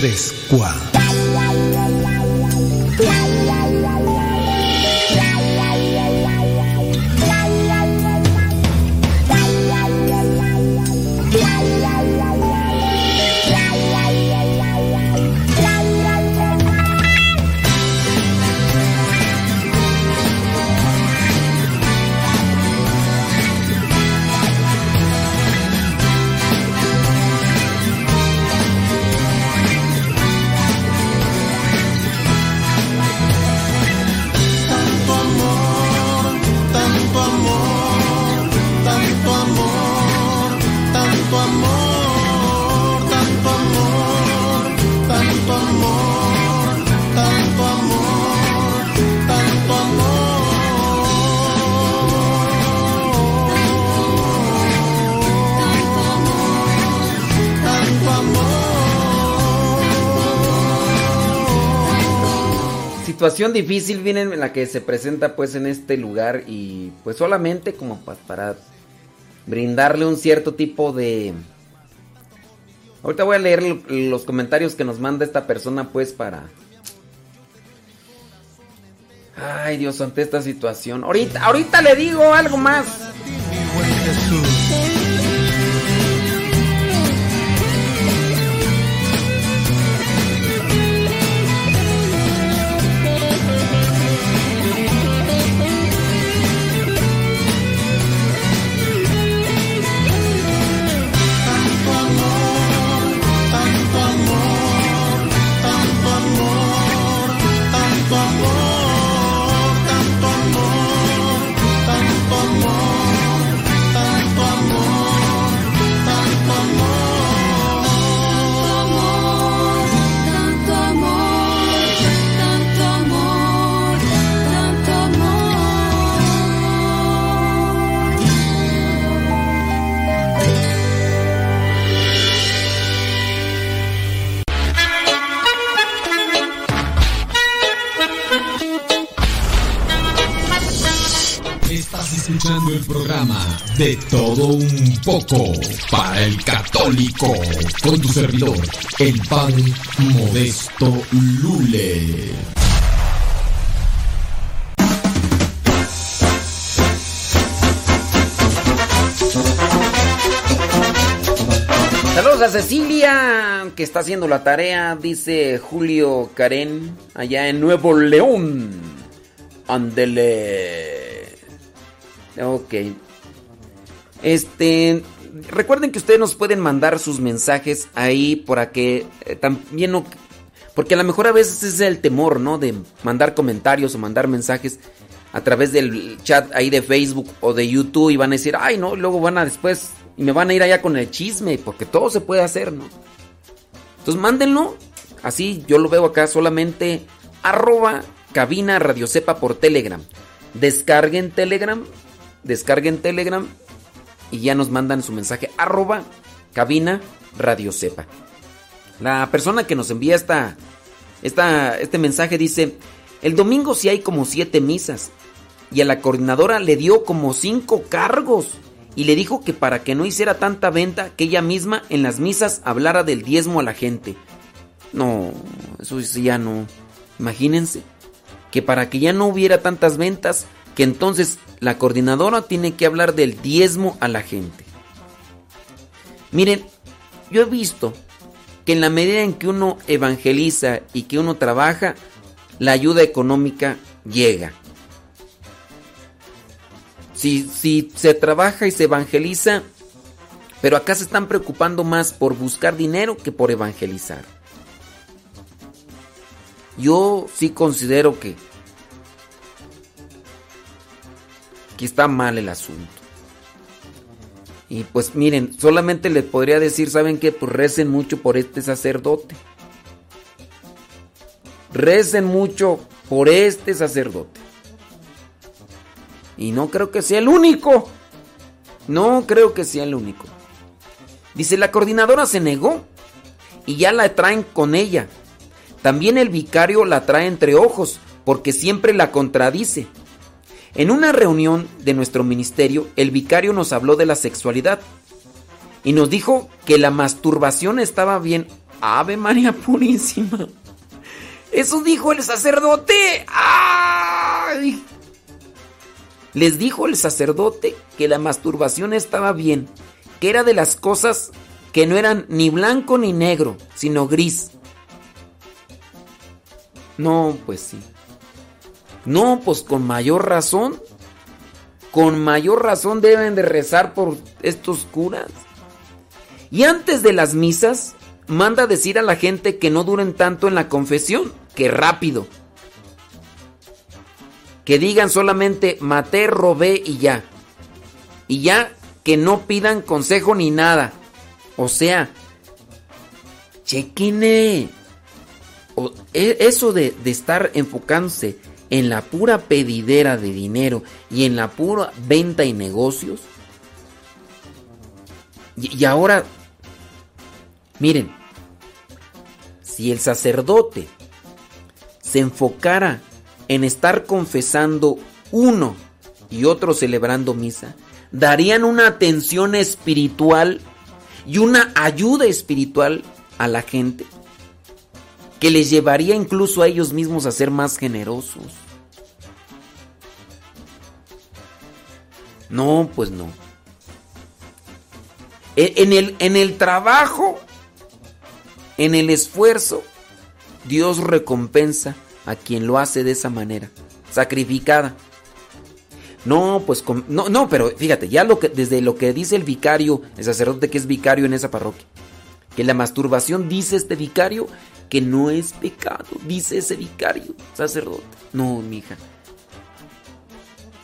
3, 4. Situación difícil viene en la que se presenta pues en este lugar y pues solamente como pa- para brindarle un cierto tipo de... Ahorita voy a leer lo- los comentarios que nos manda esta persona pues para... Ay Dios, ante esta situación. Ahorita, ahorita le digo algo más. De todo un poco para el católico con tu servidor, el padre Modesto Lule. Saludos a Cecilia, que está haciendo la tarea, dice Julio Karen, allá en Nuevo León. Andele. Ok. Este. Recuerden que ustedes nos pueden mandar sus mensajes ahí para que eh, también no. Porque a lo mejor a veces es el temor, ¿no? De mandar comentarios o mandar mensajes a través del chat ahí de Facebook o de YouTube y van a decir, ay, no, luego van a después y me van a ir allá con el chisme, porque todo se puede hacer, ¿no? Entonces mándenlo, así yo lo veo acá solamente arroba cabina Radio Cepa por Telegram. Descarguen Telegram, descarguen Telegram y ya nos mandan su mensaje arroba cabina Radio Cepa. La persona que nos envía esta, esta, este mensaje dice, el domingo sí hay como siete misas y a la coordinadora le dio como cinco cargos y le dijo que para que no hiciera tanta venta que ella misma en las misas hablara del diezmo a la gente. No, eso ya no. Imagínense que para que ya no hubiera tantas ventas, que entonces la coordinadora tiene que hablar del diezmo a la gente. Miren, yo he visto que en la medida en que uno evangeliza y que uno trabaja, la ayuda económica llega. Si, si se trabaja y se evangeliza, pero acá se están preocupando más por buscar dinero que por evangelizar. Yo sí considero que, que está mal el asunto. Y pues miren, solamente les podría decir, ¿saben qué? Pues recen mucho por este sacerdote. Recen mucho por este sacerdote. Y no creo que sea el único. No creo que sea el único. Dice, la coordinadora se negó y ya la traen con ella. También el vicario la trae entre ojos porque siempre la contradice. En una reunión de nuestro ministerio, el vicario nos habló de la sexualidad y nos dijo que la masturbación estaba bien. Ave María Purísima. Eso dijo el sacerdote. ¡Ay! Les dijo el sacerdote que la masturbación estaba bien, que era de las cosas que no eran ni blanco ni negro, sino gris. No, pues sí. No, pues con mayor razón. Con mayor razón deben de rezar por estos curas. Y antes de las misas, manda decir a la gente que no duren tanto en la confesión, que rápido. Que digan solamente maté, robé y ya. Y ya que no pidan consejo ni nada. O sea, chequine. O, e- eso de, de estar enfocándose en la pura pedidera de dinero y en la pura venta y negocios. Y, ahora, miren, si el sacerdote se enfocara en estar confesando uno y otro celebrando misa, darían una atención espiritual y una ayuda espiritual a la gente que les llevaría incluso a ellos mismos a ser más generosos. No, pues no. E- En el, en el trabajo, en el esfuerzo, Dios recompensa a quien lo hace de esa manera, sacrificada. No, pues no, no, pero fíjate, ya lo que desde lo que dice el vicario, el sacerdote que es vicario en esa parroquia, que la masturbación dice este vicario que no es pecado, dice ese vicario, sacerdote. No, mija.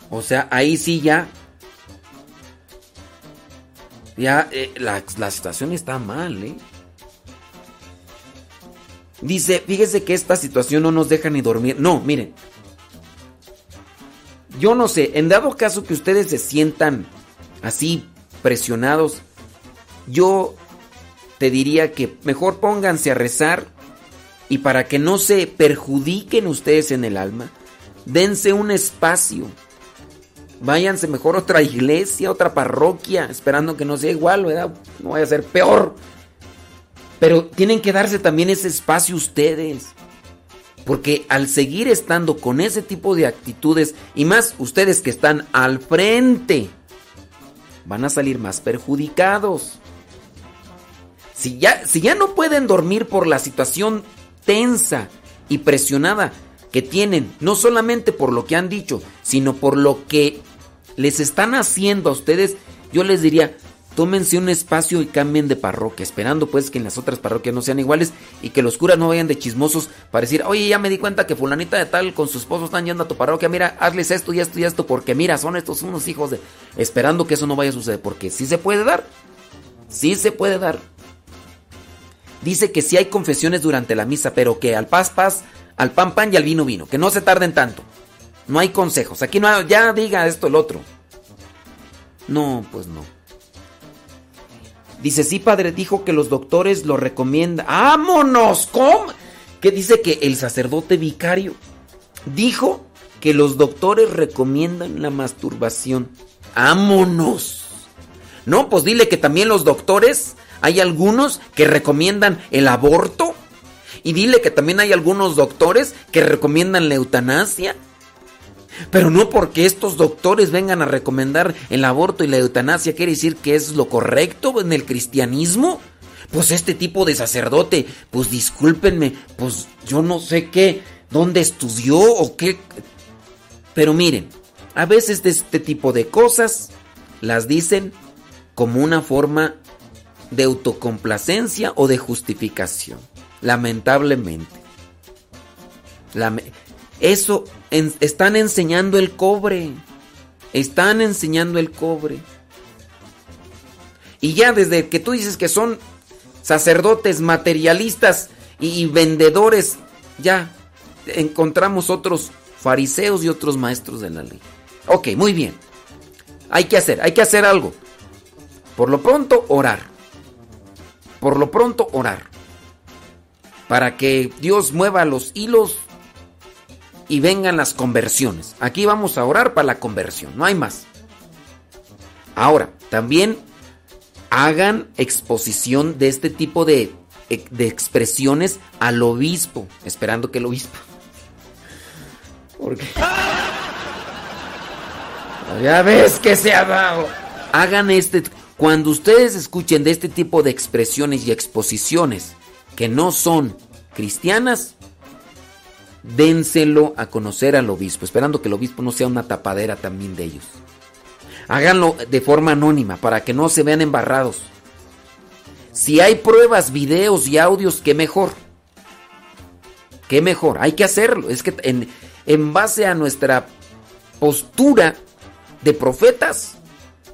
O sea, ahí sí ya ya eh, la, la situación está mal, ¿eh? Dice, fíjese que esta situación no nos deja ni dormir. No, miren. Yo no sé, en dado caso que ustedes se sientan así presionados, yo te diría que mejor pónganse a rezar y para que no se perjudiquen ustedes en el alma, dense un espacio. Váyanse mejor a otra iglesia, otra parroquia, esperando que no sea igual, ¿verdad? No vaya a ser peor. Pero tienen que darse también ese espacio ustedes. Porque al seguir estando con ese tipo de actitudes, y más ustedes que están al frente, van a salir más perjudicados. Si ya, si ya no pueden dormir por la situación tensa y presionada que tienen, no solamente por lo que han dicho, sino por lo que les están haciendo a ustedes, yo les diría, tómense un espacio y cambien de parroquia, esperando pues que en las otras parroquias no sean iguales y que los curas no vayan de chismosos para decir, oye, ya me di cuenta que fulanita de tal con su esposo están yendo a tu parroquia, mira, hazles esto y esto y esto, porque mira, son estos unos hijos de... Esperando que eso no vaya a suceder, porque sí se puede dar, sí se puede dar. Dice que sí hay confesiones durante la misa, pero que al paz, paz, al pan, pan y al vino, vino, que no se tarden tanto. No hay consejos, aquí no hay, ya diga esto el otro. No, pues no. Dice, sí, padre, dijo que los doctores lo recomiendan. ¡Vámonos! ¿Cómo? Que dice que el sacerdote vicario dijo que los doctores recomiendan la masturbación. ¡Vámonos! No, pues dile que también los doctores, hay algunos que recomiendan el aborto Y dile que también hay algunos doctores que recomiendan la eutanasia. Pero no porque estos doctores vengan a recomendar el aborto y la eutanasia quiere decir que es lo correcto en el cristianismo. Pues este tipo de sacerdote, pues discúlpenme, pues yo no sé qué, dónde estudió o qué. Pero miren, a veces de este tipo de cosas las dicen como una forma de autocomplacencia o de justificación. Lamentablemente. Lame- eso están enseñando el cobre. Están enseñando el cobre. Y ya desde que tú dices que son sacerdotes materialistas y, y vendedores, ya encontramos otros fariseos y otros maestros de la ley. Ok, muy bien. Hay que hacer, hay que hacer algo. Por lo pronto, orar. Por lo pronto, orar. Para que Dios mueva los hilos y vengan las conversiones. Aquí vamos a orar para la conversión, no hay más. Ahora, también hagan exposición de este tipo de, de expresiones al obispo, esperando que el obispo... Porque... Ya ves que se ha dado. Hagan este... Cuando ustedes escuchen de este tipo de expresiones y exposiciones que no son cristianas, dénselo a conocer al obispo, esperando que el obispo no sea una tapadera también de ellos. Háganlo de forma anónima para que no se vean embarrados. Si hay pruebas, videos y audios, qué mejor. Qué mejor, hay que hacerlo. Es que en, en base a nuestra postura de profetas,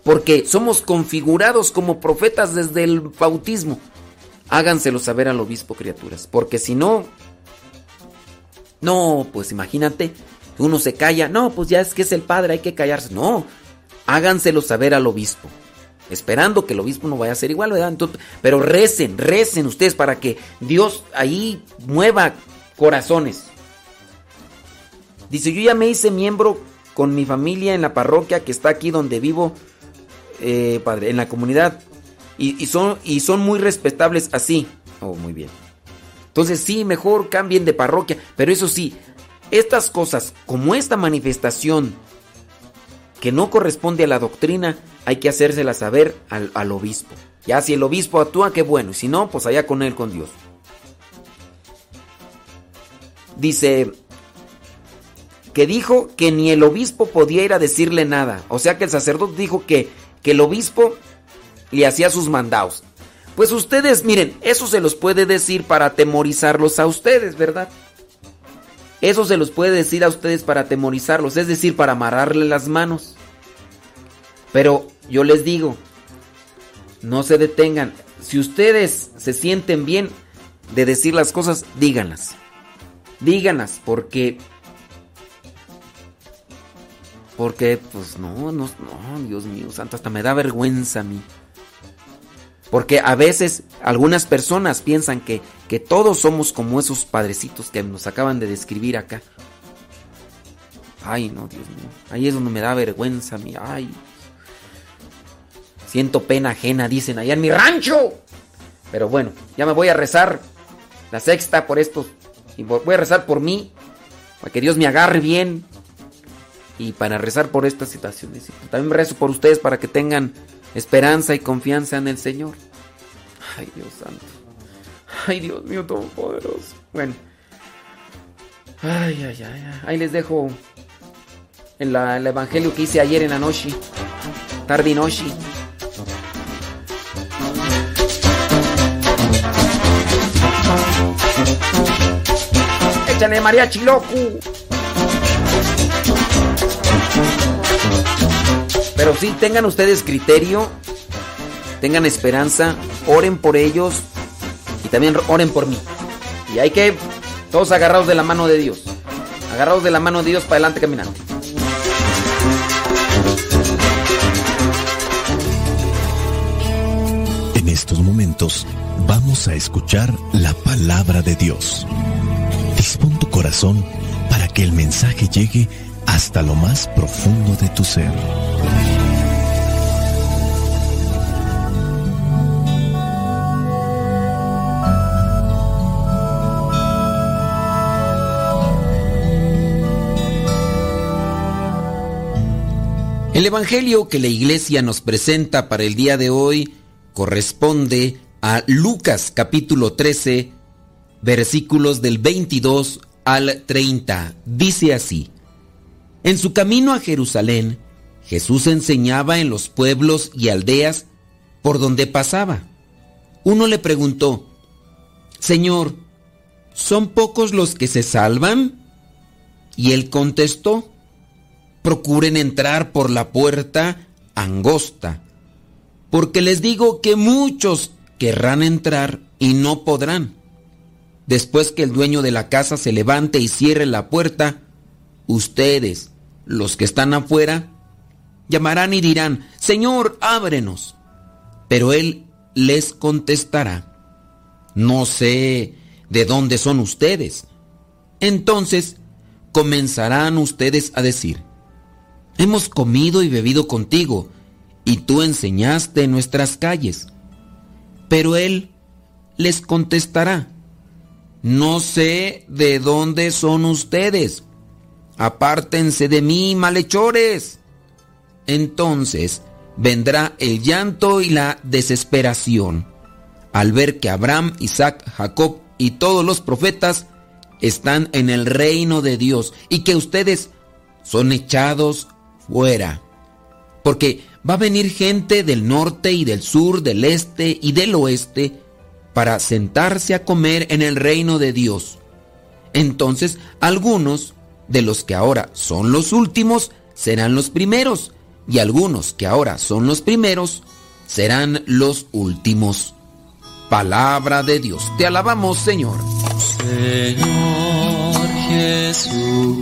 porque somos configurados como profetas desde el bautismo, háganselo saber al obispo, criaturas, porque si no, no, pues imagínate, uno se calla, no, pues ya es que es el padre, hay que callarse. No, háganselo saber al obispo. Esperando que el obispo no vaya a ser igual, ¿verdad? Pero recen, recen ustedes para que Dios ahí mueva corazones. Dice, yo ya me hice miembro con mi familia en la parroquia que está aquí donde vivo, eh, padre, en la comunidad. Y son, y son muy respetables así. Oh, muy bien. Entonces sí, mejor cambien de parroquia. Pero eso sí, estas cosas, como esta manifestación que no corresponde a la doctrina, hay que hacérsela saber al, obispo. Ya si el obispo actúa, qué bueno. Y si no, pues allá con él, con Dios. Dice que dijo que ni el obispo podía ir a decirle nada. O sea que el sacerdote dijo que, que el obispo le hacía sus mandados. Pues ustedes, miren, eso se los puede decir para atemorizarlos a ustedes, ¿verdad? Eso se los puede decir a ustedes para atemorizarlos, es decir, para amarrarle las manos. Pero yo les digo, no se detengan. Si ustedes se sienten bien de decir las cosas, díganlas. Díganlas, porque... Porque, pues no, no, no, Dios mío, santo, hasta me da vergüenza a mí. Porque a veces algunas personas piensan que, que todos somos como esos padrecitos que nos acaban de describir acá. Ay, no, Dios mío. Ahí es donde me da vergüenza mí. Ay. Siento pena ajena, dicen allá en mi rancho. Pero bueno, ya me voy a rezar la sexta por esto. Y voy a rezar por mí. Para que Dios me agarre bien. Y para rezar por estas situaciones. También rezo por ustedes para que tengan esperanza y confianza en el Señor. Ay, Dios santo. Ay, Dios mío todopoderoso. Bueno. Ay, ay, ay, ay. Ahí les dejo en la- el evangelio que hice ayer en la noche. Tarde y noche. Échale mariachi loco. Pero sí, tengan ustedes criterio, tengan esperanza, oren por ellos y también oren por mí. Y hay que todos agarrados de la mano de Dios. Agarrados de la mano de Dios para adelante caminando. En estos momentos vamos a escuchar la palabra de Dios. Dispón tu corazón para que el mensaje llegue hasta lo más profundo de tu ser. El Evangelio que la iglesia nos presenta para el día de hoy corresponde a Lucas capítulo 13, versículos del 22 al 30. Dice así, En su camino a Jerusalén, Jesús enseñaba en los pueblos y aldeas por donde pasaba. Uno le preguntó, Señor, ¿son pocos los que se salvan? Y él contestó, procuren entrar por la puerta angosta, porque les digo que muchos querrán entrar y no podrán. Después que el dueño de la casa se levante y cierre la puerta, ustedes, los que están afuera, llamarán y dirán, Señor, ábrenos. Pero él les contestará, no sé de dónde son ustedes. Entonces comenzarán ustedes a decir, hemos comido y bebido contigo, y tú enseñaste en nuestras calles. Pero él les contestará, no sé de dónde son ustedes, apártense de mí, malhechores. Entonces vendrá el llanto y la desesperación al ver que Abraham, Isaac, Jacob y todos los profetas están en el reino de Dios y que ustedes son echados fuera. Porque va a venir gente del norte y del sur, del este y del oeste para sentarse a comer en el reino de Dios. Entonces algunos de los que ahora son los últimos serán los primeros y algunos que ahora son los primeros serán los últimos. Palabra de Dios. Te alabamos, Señor. Señor Jesucristo,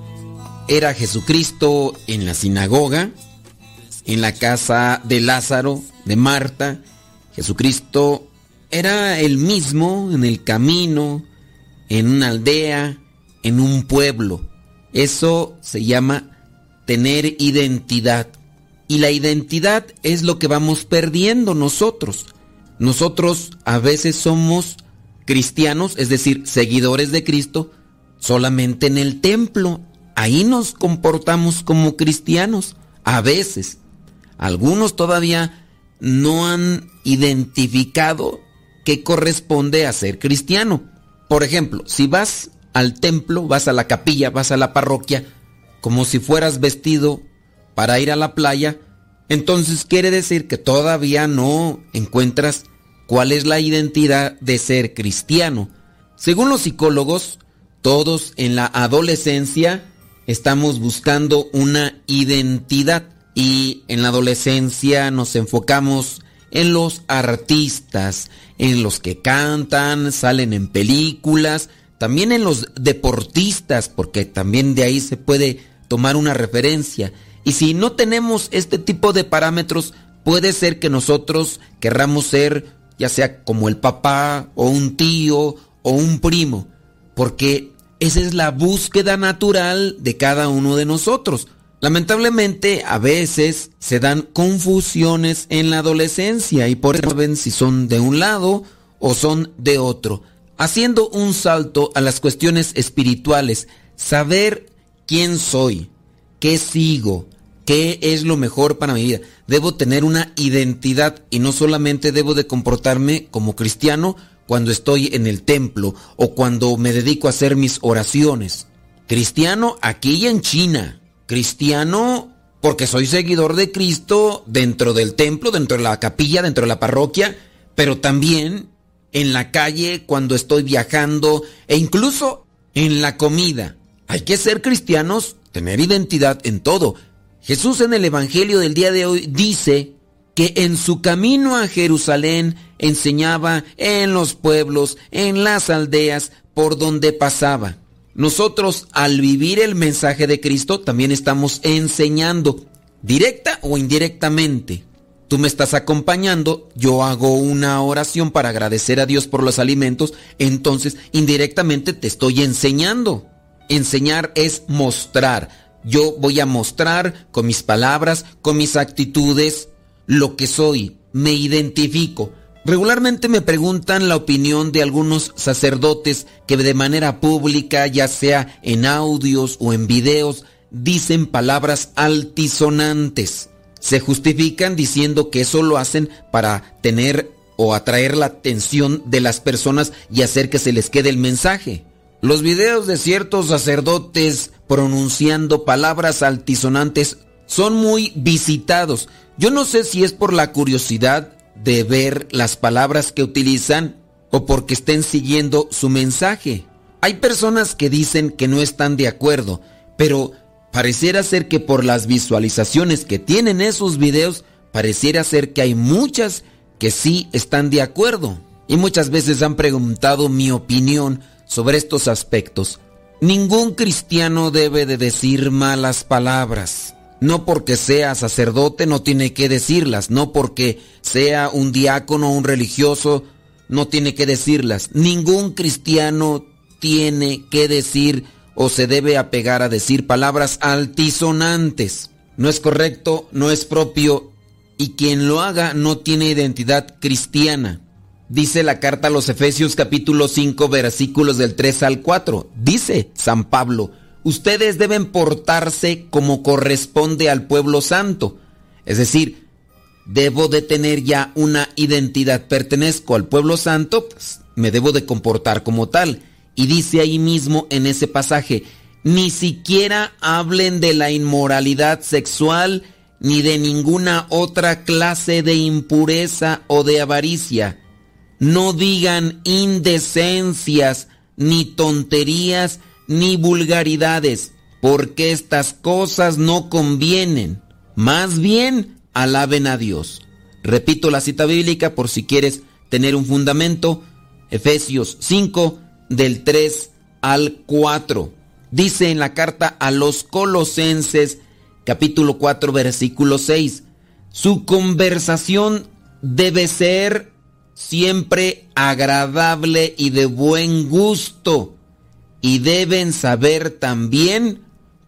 era Jesucristo en la sinagoga, en la casa de Lázaro, de Marta. Jesucristo era el mismo en el camino, en una aldea, en un pueblo. Eso se llama tener identidad. Y la identidad es lo que vamos perdiendo nosotros. Nosotros a veces somos cristianos, es decir, seguidores de Cristo, solamente en el templo. Ahí nos comportamos como cristianos. A veces. Algunos todavía no han identificado qué corresponde a ser cristiano. Por ejemplo, si vas al templo, vas a la capilla, vas a la parroquia, como si fueras vestido para ir a la playa, entonces quiere decir que todavía no encuentras cuál es la identidad de ser cristiano. Según los psicólogos, todos en la adolescencia estamos buscando una identidad y en la adolescencia nos enfocamos en los artistas, en los que cantan, salen en películas, también en los deportistas, porque también de ahí se puede tomar una referencia. Y si no tenemos este tipo de parámetros, puede ser que nosotros querramos ser ya sea como el papá o un tío o un primo, porque esa es la búsqueda natural de cada uno de nosotros. Lamentablemente a veces se dan confusiones en la adolescencia y por eso ven si son de un lado o son de otro. Haciendo un salto a las cuestiones espirituales, saber quién soy, qué sigo, qué es lo mejor para mi vida. Debo tener una identidad y no solamente debo de comportarme como cristiano cuando estoy en el templo o cuando me dedico a hacer mis oraciones. Cristiano aquí y en China cristiano porque soy seguidor de Cristo dentro del templo, dentro de la capilla, dentro de la parroquia, pero también en la calle cuando estoy viajando e incluso en la comida. Hay que ser cristianos, tener identidad en todo. Jesús en el Evangelio del día de hoy dice que en su camino a Jerusalén enseñaba en los pueblos, en las aldeas, por donde pasaba. Nosotros al vivir el mensaje de Cristo también estamos enseñando, directa o indirectamente. Tú me estás acompañando, yo hago una oración para agradecer a Dios por los alimentos, entonces indirectamente te estoy enseñando. Enseñar es mostrar. Yo voy a mostrar con mis palabras, con mis actitudes, lo que soy. Me identifico. Regularmente me preguntan la opinión de algunos sacerdotes que de manera pública, ya sea en audios o en videos, dicen palabras altisonantes. Se justifican diciendo que eso lo hacen para tener o atraer la atención de las personas y hacer que se les quede el mensaje. Los videos de ciertos sacerdotes pronunciando palabras altisonantes son muy visitados. Yo no sé si es por la curiosidad de ver las palabras que utilizan o porque estén siguiendo su mensaje. Hay personas que dicen que no están de acuerdo, pero pareciera ser que por las visualizaciones que tienen esos videos, pareciera ser que hay muchas que sí están de acuerdo. Y muchas veces han preguntado mi opinión sobre estos aspectos. Ningún cristiano debe de decir malas palabras. No porque sea sacerdote no tiene que decirlas, no porque sea un diácono o un religioso no tiene que decirlas. Ningún cristiano tiene que decir o se debe apegar a decir palabras altisonantes. No es correcto, no es propio y quien lo haga no tiene identidad cristiana. Dice la carta a los Efesios capítulo 5 versículos del 3 al 4. Dice San Pablo, ustedes deben portarse como corresponde al pueblo santo. Es decir, debo de tener ya una identidad, pertenezco al pueblo santo, pues, me debo de comportar como tal. Y dice ahí mismo en ese pasaje, ni siquiera hablen de la inmoralidad sexual ni de ninguna otra clase de impureza o de avaricia. No digan indecencias, ni tonterías, ni vulgaridades, porque estas cosas no convienen. Más bien, alaben a Dios. Repito la cita bíblica por si quieres tener un fundamento. Efesios 5, del 3 al 4. Dice en la carta a los colosenses, capítulo 4, versículo 6, su conversación debe ser siempre agradable y de buen gusto, y deben saber también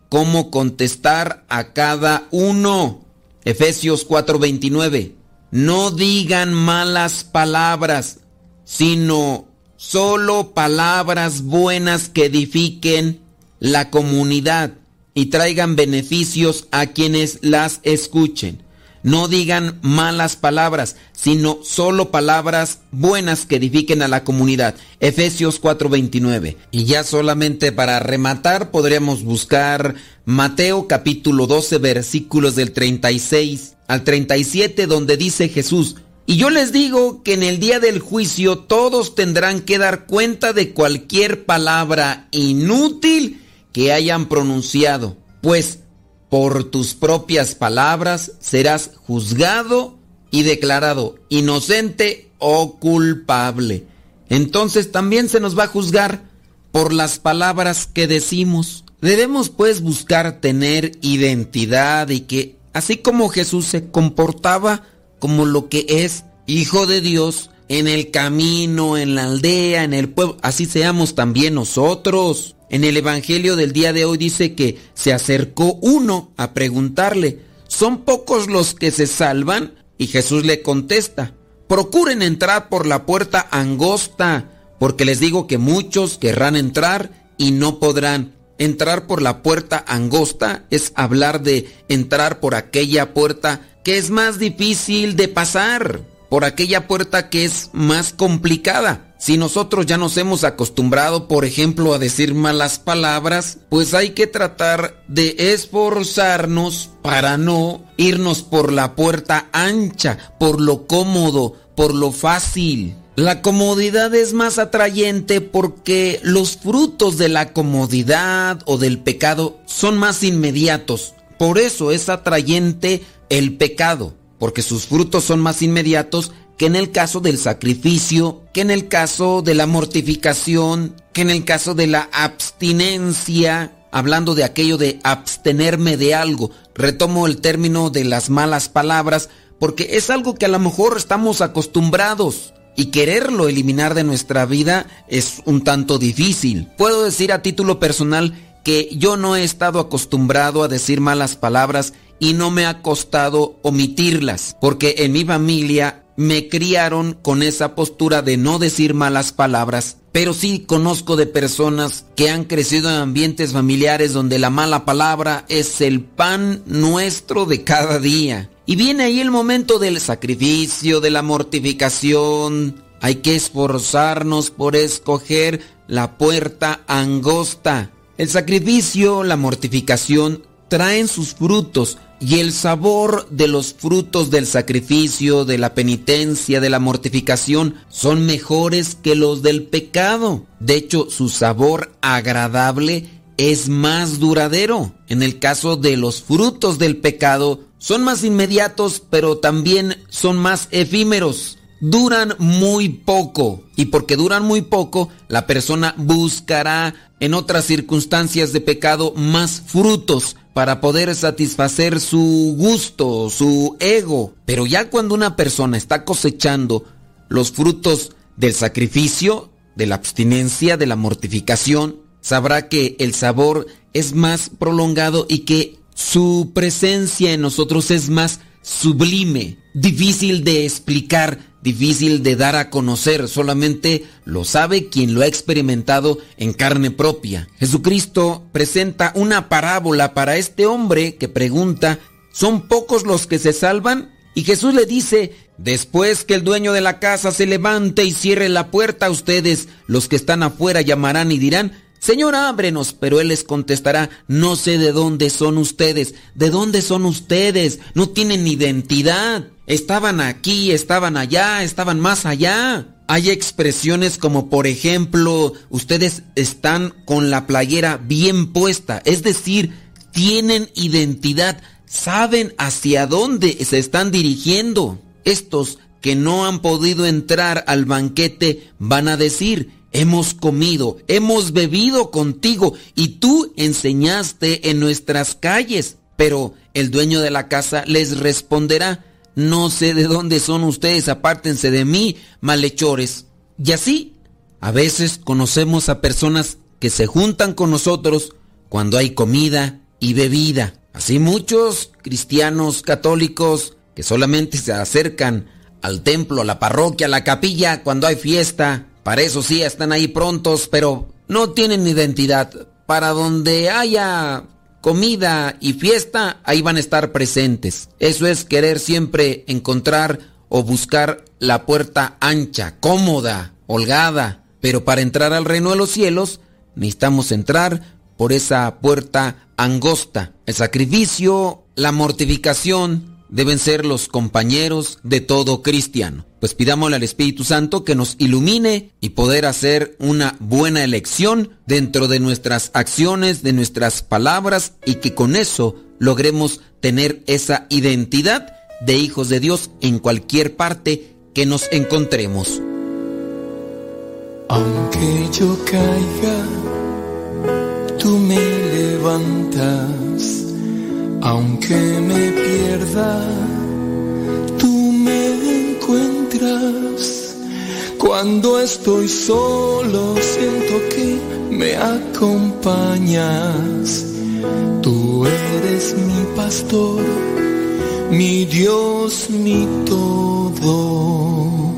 cómo contestar a cada uno. Efesios 4:29. No digan malas palabras, sino solo palabras buenas que edifiquen la comunidad y traigan beneficios a quienes las escuchen. No digan malas palabras, sino solo palabras buenas que edifiquen a la comunidad. Efesios 4:29. Y ya solamente para rematar podríamos buscar Mateo capítulo 12 versículos del 36 al 37 donde dice Jesús, y yo les digo que en el día del juicio todos tendrán que dar cuenta de cualquier palabra inútil que hayan pronunciado, pues por tus propias palabras serás juzgado y declarado inocente o culpable. Entonces también se nos va a juzgar por las palabras que decimos. Debemos pues buscar tener identidad y que, así como Jesús se comportaba, como lo que es hijo de Dios en el camino, en la aldea, en el pueblo. Así seamos también nosotros. En el Evangelio del día de hoy dice que se acercó uno a preguntarle, ¿son pocos los que se salvan? Y Jesús le contesta, procuren entrar por la puerta angosta, porque les digo que muchos querrán entrar y no podrán. Entrar por la puerta angosta es hablar de entrar por aquella puerta que es más difícil de pasar, por aquella puerta que es más complicada. Si nosotros ya nos hemos acostumbrado, por ejemplo, a decir malas palabras, pues hay que tratar de esforzarnos para no irnos por la puerta ancha, por lo cómodo, por lo fácil. La comodidad es más atrayente porque los frutos de la comodidad o del pecado son más inmediatos. Por eso es atrayente el pecado, porque sus frutos son más inmediatos que en el caso del sacrificio, que en el caso de la mortificación, que en el caso de la abstinencia, hablando de aquello de abstenerme de algo. Retomo el término de las malas palabras porque es algo que a lo mejor estamos acostumbrados y quererlo eliminar de nuestra vida es un tanto difícil. Puedo decir a título personal que yo no he estado acostumbrado a decir malas palabras y no me ha costado omitirlas, porque en mi familia me criaron con esa postura de no decir malas palabras, pero sí conozco de personas que han crecido en ambientes familiares donde la mala palabra es el pan nuestro de cada día. Y viene ahí el momento del sacrificio, de la mortificación. Hay que esforzarnos por escoger la puerta angosta. El sacrificio, la mortificación traen sus frutos y el sabor de los frutos del sacrificio, de la penitencia, de la mortificación son mejores que los del pecado. De hecho, su sabor agradable es más duradero. En el caso de los frutos del pecado, son más inmediatos, pero también son más efímeros. Duran muy poco. Y porque duran muy poco, la persona buscará en otras circunstancias de pecado más frutos para poder satisfacer su gusto, su ego. Pero ya cuando una persona está cosechando los frutos del sacrificio, de la abstinencia, de la mortificación, sabrá que el sabor es más prolongado y que su presencia en nosotros es más sublime, difícil de explicar, difícil de dar a conocer, solamente lo sabe quien lo ha experimentado en carne propia. Jesucristo presenta una parábola para este hombre que pregunta, ¿son pocos los que se salvan? Y Jesús le dice, después que el dueño de la casa se levante y cierre la puerta, ustedes, los que están afuera, llamarán y dirán, Señor, ábrenos. Pero él les contestará, no sé de dónde son ustedes. ¿De dónde son ustedes? No tienen identidad. Estaban aquí, estaban allá, estaban más allá. Hay expresiones como por ejemplo, ustedes están con la playera bien puesta, es decir, tienen identidad, saben hacia dónde se están dirigiendo. Estos que no han podido entrar al banquete van a decir, hemos comido, hemos bebido contigo y tú enseñaste en nuestras calles. Pero el dueño de la casa les responderá, no sé de dónde son ustedes, apártense de mí, malhechores. Y así, a veces conocemos a personas que se juntan con nosotros cuando hay comida y bebida. Así muchos cristianos católicos que solamente se acercan al templo, a la parroquia, a la capilla cuando hay fiesta. Para eso sí están ahí prontos, pero no tienen identidad. Para donde haya comida y fiesta, ahí van a estar presentes. Eso es querer siempre encontrar o buscar la puerta ancha, cómoda, holgada. Pero para entrar al reino de los cielos, necesitamos entrar por esa puerta angosta. El sacrificio, la mortificación, deben ser los compañeros de todo cristiano. Pues pidámosle al Espíritu Santo que nos ilumine y poder hacer una buena elección dentro de nuestras acciones, de nuestras palabras y que con eso logremos tener esa identidad de hijos de Dios en cualquier parte que nos encontremos. Aunque yo caiga, tú me levantas. Aunque me pierda, Cuando estoy solo, siento que me acompañas. Tú eres mi pastor, mi Dios, mi todo.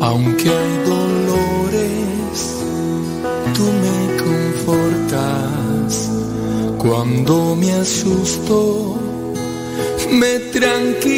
Aunque hay dolores, tú me confortas. Cuando me asusto, me tranquiliza.